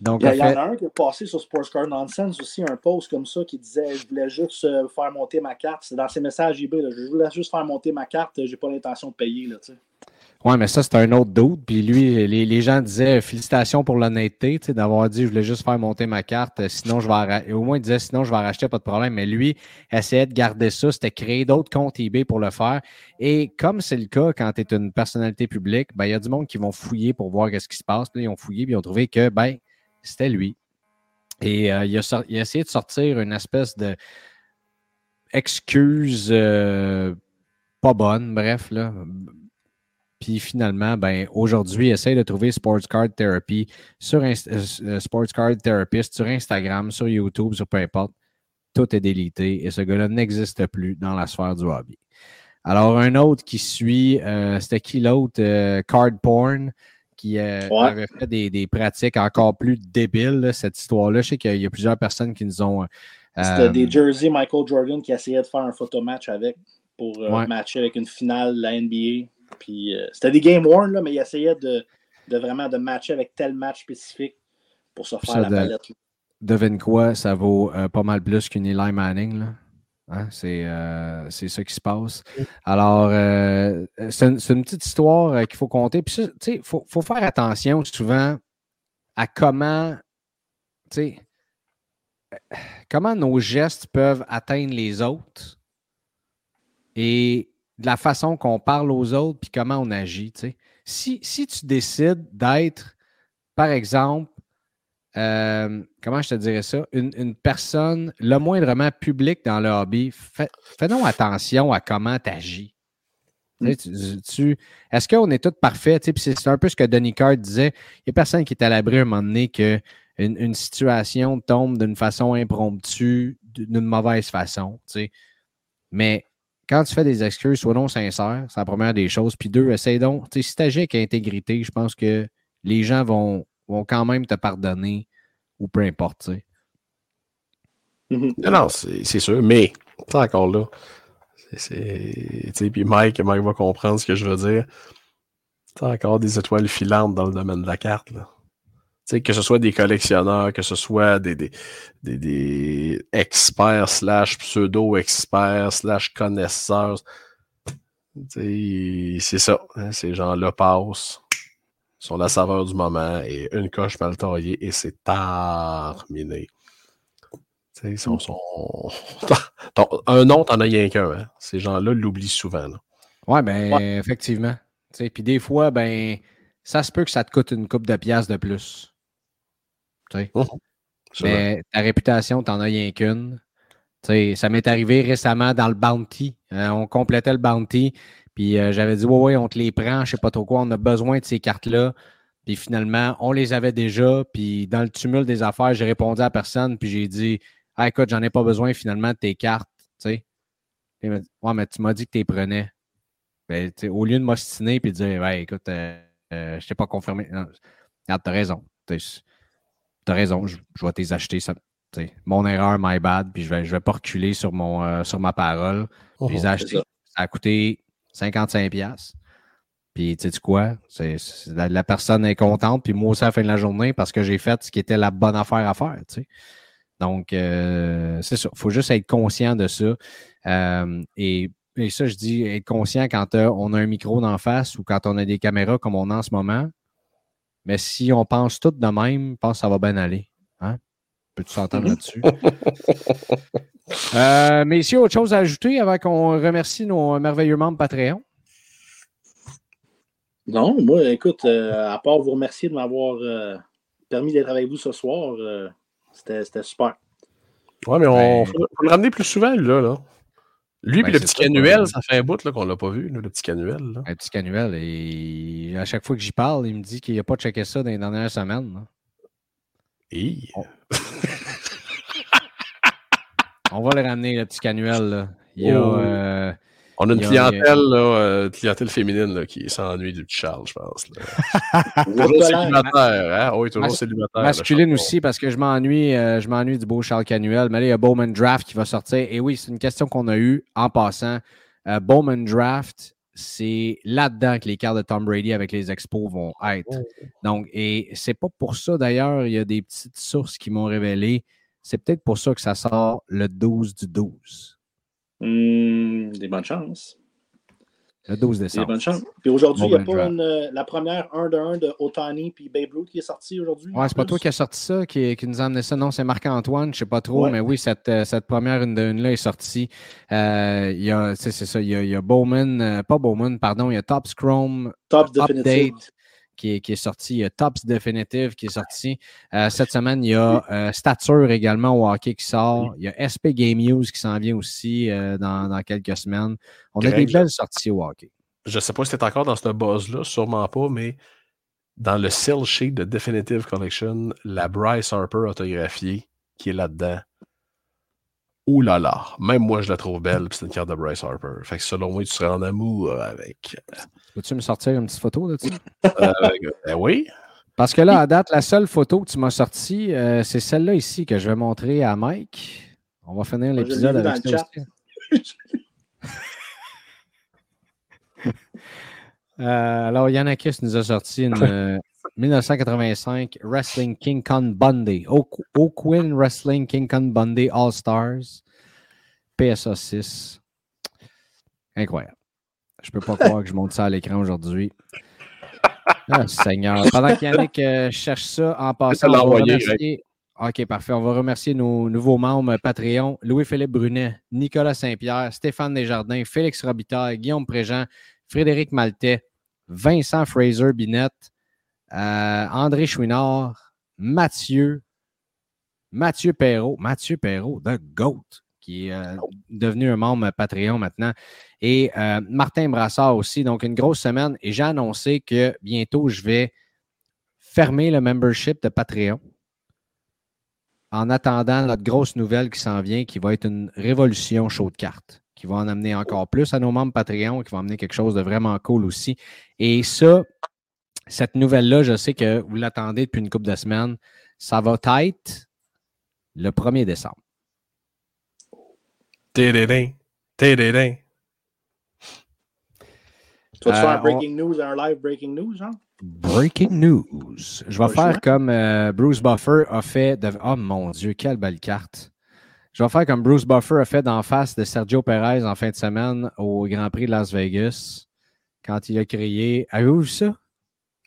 Speaker 3: Donc, il y, en a un qui est passé sur Sports Card Nonsense aussi, un post comme ça qui disait Je voulais juste euh, faire monter ma carte. C'est dans ses messages eBay. je voulais juste faire monter ma carte, j'ai pas l'intention de payer. Là,
Speaker 1: ouais, mais ça, c'est un autre doute. Puis lui, les, gens disaient Félicitations pour l'honnêteté, d'avoir dit Je voulais juste faire monter ma carte, sinon je vais Au moins, il disait Sinon, je vais racheter, pas de problème. Mais lui, essayait de garder ça, c'était créer d'autres comptes eBay pour le faire. Et comme c'est le cas quand tu es une personnalité publique, ben, il y a du monde qui vont fouiller pour voir ce qui se passe. Puis ils ont fouillé, puis ils ont trouvé que, ben, c'était lui. Et euh, il, a essayé de sortir une espèce de excuse euh, pas bonne, bref. Là. Puis finalement, ben, aujourd'hui, il essaie de trouver Sports Card Therapy sur euh, Sports Card Therapist sur Instagram, sur YouTube, sur peu importe. Tout est délité et ce gars-là n'existe plus dans la sphère du hobby. Alors, un autre qui suit, c'était qui l'autre? Card Porn qui euh, avait fait des, pratiques encore plus débiles, cette histoire-là. Je sais qu'il y a plusieurs personnes qui nous ont.
Speaker 3: C'était des euh, jerseys Michael Jordan qui essayait de faire un photomatch avec pour euh, matcher avec une finale de la NBA. Puis c'était des game worn, là, mais il essayait de, vraiment de matcher avec tel match spécifique pour se faire la palette.
Speaker 1: Devine quoi, ça vaut pas mal plus qu'une Eli Manning. Là. Hein, euh, c'est ça qui se passe. Alors, euh, c'est une, petite histoire euh, qu'il faut compter. Puis, tu sais, il faut, faire attention souvent à comment, tu sais, comment nos gestes peuvent atteindre les autres et de la façon qu'on parle aux autres, puis comment on agit. Tu sais. Si, si tu décides d'être, par exemple, euh, comment je te dirais ça, une, personne le moindrement publique dans le hobby, fais, donc attention à comment tu agis. est-ce qu'on est tous parfaits? C'est un peu ce que Denis Card disait. Il n'y a personne qui est à l'abri à un moment donné qu'une une situation tombe d'une façon impromptue, d'une mauvaise façon. Mais quand tu fais des excuses, sois non sincère, c'est la première des choses. Puis deux, essaye donc. Si tu agis avec intégrité, je pense que les gens vont, vont quand même te pardonner ou peu importe.
Speaker 2: Mm-hmm. Non, non, c'est sûr, mais encore là. Puis Mike, Mike va comprendre ce que je veux dire. T'as encore des étoiles filantes dans le domaine de la carte. Là. que ce soit des collectionneurs, que ce soit des, des, des, experts slash pseudo-experts slash connaisseurs. C'est ça. Hein, ces gens-là passent sont la saveur du moment et une coche mal taillée et c'est terminé. Ton- un nom, t'en as rien qu'un. Hein? Ces gens-là l'oublient souvent. là.
Speaker 1: Ouais, ben, effectivement. Puis des fois, ben, ça se peut que ça te coûte une coupe de pièces de plus. Tu sais.
Speaker 2: C'est vrai.
Speaker 1: Mais ta réputation, t'en as rien qu'une. Tu sais, ça m'est arrivé récemment dans le bounty. Euh, on complétait le bounty. Puis euh, j'avais dit, ouais, ouais, on te les prend, je sais pas trop quoi, on a besoin de ces cartes-là. Puis finalement, on les avait déjà. Puis dans le tumulte des affaires, j'ai répondu à personne. Puis j'ai dit, ah, écoute, j'en ai pas besoin finalement de tes cartes. Tu sais. Il m'a dit, ouais, mais tu m'as dit que tu les prenais. Ben, au lieu de m'ostiner puis de dire, ouais, écoute, euh, euh, je t'ai pas confirmé. Non, regarde, t'as raison. T'as raison, je, je vais te les acheter. Ça, mon erreur, my bad. Puis je vais, je vais pas reculer sur, mon, euh, sur ma parole. Je les ai achetés.
Speaker 3: ça.
Speaker 1: Ça a coûté 55$. piastres. Puis, tu sais quoi? C'est, c'est- la, la personne est contente, puis moi aussi à la fin de la journée, parce que j'ai fait ce qui était la bonne affaire à faire, tu sais. Donc, euh, c'est ça. Il faut juste être conscient de ça. Euh, et, et ça, je dis être conscient quand euh, on a un micro d'en face ou quand on a des caméras comme on a en ce moment. Mais si on pense tout de même, je pense que ça va bien aller. Hein? Peux-tu s'entendre là-dessus? Euh, messieurs, autre chose à ajouter avant qu'on remercie nos merveilleux membres Patreon?
Speaker 3: Non, moi, écoute, euh, à part vous remercier de m'avoir euh, permis d'être avec vous ce soir, euh, c'était c'était super.
Speaker 2: Ouais, mais on
Speaker 1: Ben-
Speaker 2: faut, faut le ramener plus souvent, lui, là. là. Lui,
Speaker 1: Ben,
Speaker 2: puis le petit
Speaker 1: ça,
Speaker 2: canuel,
Speaker 1: ben-
Speaker 2: ça fait un bout là, qu'on l'a pas vu, nous, le petit canuel. Là.
Speaker 1: Un petit canuel. Et à chaque fois que j'y parle, il me dit qu'il n'a pas checké ça dans les dernières semaines. là.
Speaker 2: Hi.
Speaker 1: On va le ramener, le petit canuel. là. Il y a,
Speaker 2: Oh.
Speaker 1: euh,
Speaker 2: On a une
Speaker 1: Il y a-
Speaker 2: clientèle, là, euh, clientèle féminine là, qui s'ennuie du petit Charles, je pense. toujours célibataire, hein? Oui, toujours
Speaker 1: Mas-
Speaker 2: célibataire.
Speaker 1: masculine aussi, parce que je m'ennuie euh, je m'ennuie du beau Charles Canuel. Mais là, il y a Bowman Draft qui va sortir. Et oui, c'est une question qu'on a eue en passant. Euh, Bowman Draft, c'est là-dedans que les cartes de Tom Brady avec les expos vont être. Donc, et c'est pas pour ça d'ailleurs, il y a des petites sources qui m'ont révélé. C'est peut-être pour ça que ça sort le 12 du 12.
Speaker 3: Hum, des bonnes chances.
Speaker 1: Le 12
Speaker 3: Des
Speaker 1: décembre.
Speaker 3: bonnes chances. Puis aujourd'hui, il n'y a pas une, euh, la première 1 de 1 de Otani puis Babe Ruth qui est sortie aujourd'hui.
Speaker 1: Ouais, c'est pas toi qui as sorti ça, qui, qui nous a amené ça. Non, c'est Marc-Antoine, je sais pas trop,
Speaker 3: Ouais.
Speaker 1: mais oui, cette, euh, cette première une de une là est sortie. Euh, Il y a, tu sais, c'est ça, il y a, il y a Bowman, pas Bowman, pardon, il y a Top Chrome
Speaker 3: Top Definitive.
Speaker 1: Qui est, qui est sorti, il y a Tops Definitive qui est sorti. Euh, cette semaine, il y a euh, Stature également au hockey qui sort. Il y a SP Game News qui s'en vient aussi euh, dans, dans quelques semaines. On a des belles sorties au hockey.
Speaker 2: Je sais pas si t'es encore dans ce buzz-là, sûrement pas, mais dans le sell sheet de Definitive Collection, la Bryce Harper autographiée qui est là-dedans. Ouh là là, même moi je la trouve belle, puis c'est une carte de Bryce Harper. Fait que selon moi, tu serais en amour avec.
Speaker 1: Peux-tu me sortir une petite photo de ça?
Speaker 2: Euh, ben oui.
Speaker 1: Parce que là, à date, la seule photo que tu m'as sortie, euh, c'est celle-là ici que je vais montrer à Mike. On va finir l'épisode avec ça
Speaker 3: le chat.
Speaker 1: aussi. Euh, alors, Yannakis nous a sorti une euh, 1985 Wrestling King Kong Bundy. Oakwin Wrestling King Kong Bundy All Stars. PSA 6. Incroyable. Je peux pas croire que je monte ça à l'écran aujourd'hui. Ah, Seigneur. Pendant qu'Yannick euh, cherche ça, en passant, on va remercier... OK, parfait. On va remercier nos nouveaux membres Patreon. Louis-Philippe Brunet, Nicolas Saint-Pierre, Stéphane Desjardins, Félix Robitaille, Guillaume Préjean, Frédéric Maltais, Vincent Fraser Binette, euh, André Chouinard, Mathieu, Mathieu Perrault, Mathieu Perrault, The GOAT, qui est euh, devenu un membre Patreon maintenant, et euh, Martin Brassard aussi. Donc, une grosse semaine. Et j'ai annoncé que bientôt, je vais fermer le membership de Patreon en attendant notre grosse nouvelle qui s'en vient, qui va être une révolution show de cartes, qui va en amener encore plus à nos membres Patreon, qui va amener quelque chose de vraiment cool aussi. Et ça, cette nouvelle-là, je sais que vous l'attendez depuis une couple de semaines. Ça va être le 1er décembre.
Speaker 2: Tédédin. Tédédin.
Speaker 3: Tu vas
Speaker 1: Euh,
Speaker 3: faire un
Speaker 1: on-
Speaker 3: breaking news, un live breaking news, genre?
Speaker 1: Breaking news. Je vais faire comme euh, Bruce Buffer a fait. De... Oh mon Dieu, quelle belle carte. Je vais faire comme Bruce Buffer a fait d'en face de Sergio Perez en fin de semaine au Grand Prix de Las Vegas quand il a crié. Avez-vous vu ça?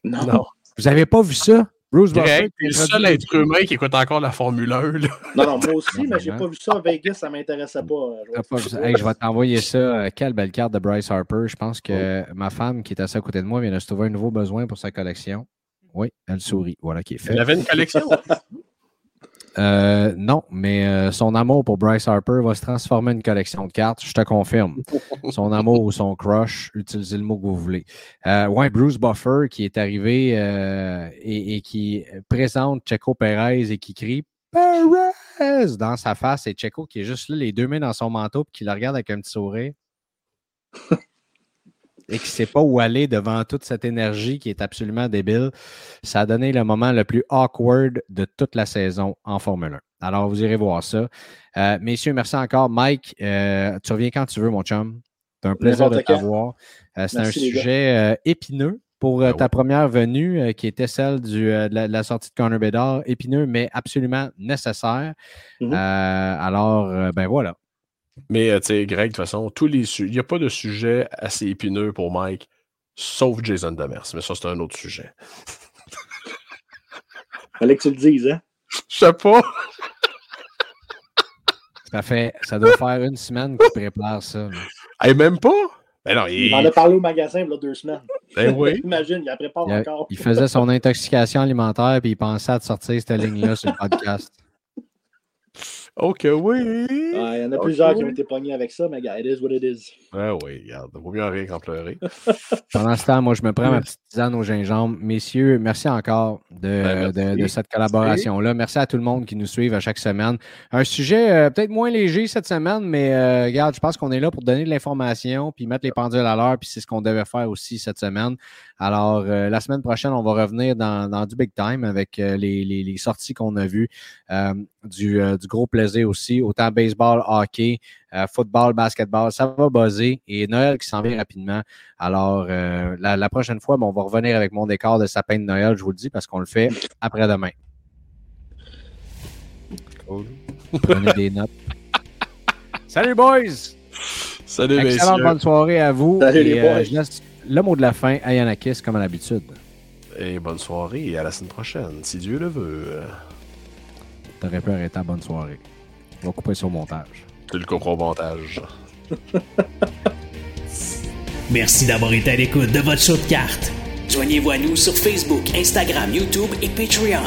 Speaker 3: Non.
Speaker 2: Non.
Speaker 1: Vous avez pas vu ça? Bruce Buffer.
Speaker 2: T'es le seul être humain qui écoute encore la Formule 1. Là.
Speaker 3: Non, non, moi aussi, mais j'ai pas vu ça à Vegas, ça m'intéressait pas. euh, je vais
Speaker 1: T'as pas
Speaker 3: te
Speaker 1: vu
Speaker 3: dire.
Speaker 1: ça? Hey, je vais t'envoyer ça. Euh, Quelle belle carte de Bryce Harper. Je pense que ma femme qui est assise à côté de moi vient de se trouver un nouveau besoin pour sa collection. Oui, elle sourit. Voilà qui est fait.
Speaker 2: Il avait une collection.
Speaker 1: Euh, non, mais euh, son amour pour Bryce Harper va se transformer en une collection de cartes, je te confirme. Son amour ou son crush, utilisez le mot que vous voulez. Euh, ouais, Bruce Buffer qui est arrivé et, et qui présente Checo Perez et qui crie Perez dans sa face et Checo qui est juste là, les deux mains dans son manteau puis qui le regarde avec un petit sourire. et qui ne sait pas où aller devant toute cette énergie qui est absolument débile. Ça a donné le moment le plus awkward de toute la saison en Formule 1. Alors, vous irez voir ça. Euh, messieurs, merci encore. Mike, euh, tu reviens quand tu veux, mon chum. C'est un plaisir de t'avoir. Euh, C'est un sujet euh, épineux pour
Speaker 2: Ben
Speaker 1: ta
Speaker 2: oui.
Speaker 1: première venue, euh, qui était celle du, euh, de, la, de la sortie de Conor Bedard. Épineux, mais absolument nécessaire.
Speaker 3: Mhm.
Speaker 1: Euh, alors, euh, ben voilà.
Speaker 2: Mais, euh, tu sais, Greg, de toute façon, tous les il n'y a pas de sujet assez épineux pour Mike, sauf Jason Demers. Mais ça, c'est un autre sujet.
Speaker 3: Fallait que tu le dises, hein?
Speaker 2: Je sais pas.
Speaker 1: Ça fait, ça doit faire une semaine qu'il prépare ça.
Speaker 2: Hey, même pas? Ben non,
Speaker 3: Il
Speaker 2: il.
Speaker 3: m'en a parlé au magasin il y a deux semaines.
Speaker 2: Ben oui.
Speaker 3: Imagine, il la prépare
Speaker 1: Il, a-
Speaker 3: encore.
Speaker 1: il faisait son intoxication alimentaire puis il pensait à te sortir cette ligne-là sur le podcast.
Speaker 2: Ok, oui.
Speaker 3: Ouais, il y en a plusieurs qui ont été pognés avec ça, mais gars, it is what it is.
Speaker 2: Ah oui, regarde. Vaut mieux en rire qu'en pleurer.
Speaker 1: Pendant ce temps, moi, je me prends ma petite tisane au gingembre. Messieurs, merci encore de,
Speaker 2: Ben, merci.
Speaker 1: de- de cette collaboration-là. Merci à tout le monde qui nous suit à chaque semaine. Un sujet euh, peut-être moins léger cette semaine, mais euh, regarde, je pense qu'on est là pour donner de l'information puis mettre les pendules à l'heure, puis c'est ce qu'on devait faire aussi cette semaine. Alors, euh, la semaine prochaine, on va revenir dans, dans du big time avec euh, les, les- les sorties qu'on a vues, euh, du, euh, du gros plaisir aussi, autant baseball, hockey, euh, football, basketball. Ça va buzzer et Noël qui s'en vient rapidement. Alors, euh, la, la prochaine fois, ben, on va revenir avec mon décor de sapin de Noël, je vous le dis, parce qu'on le fait après-demain.
Speaker 2: Cool.
Speaker 1: Prenez des notes. Salut, boys!
Speaker 2: Salut,
Speaker 1: Excellente
Speaker 2: messieurs.
Speaker 1: bonne soirée à vous.
Speaker 3: Salut, les boys.
Speaker 1: je laisse le mot de la fin à Yanakis, comme à l'habitude.
Speaker 2: Et bonne soirée et à la semaine prochaine, si Dieu le veut.
Speaker 1: T'aurais pu arrêter la bonne soirée. On va couper sur montage.
Speaker 2: Tu le couperas au montage.
Speaker 4: Merci d'avoir été à l'écoute de votre show de cartes. Joignez-vous à nous sur Facebook, Instagram, YouTube et Patreon.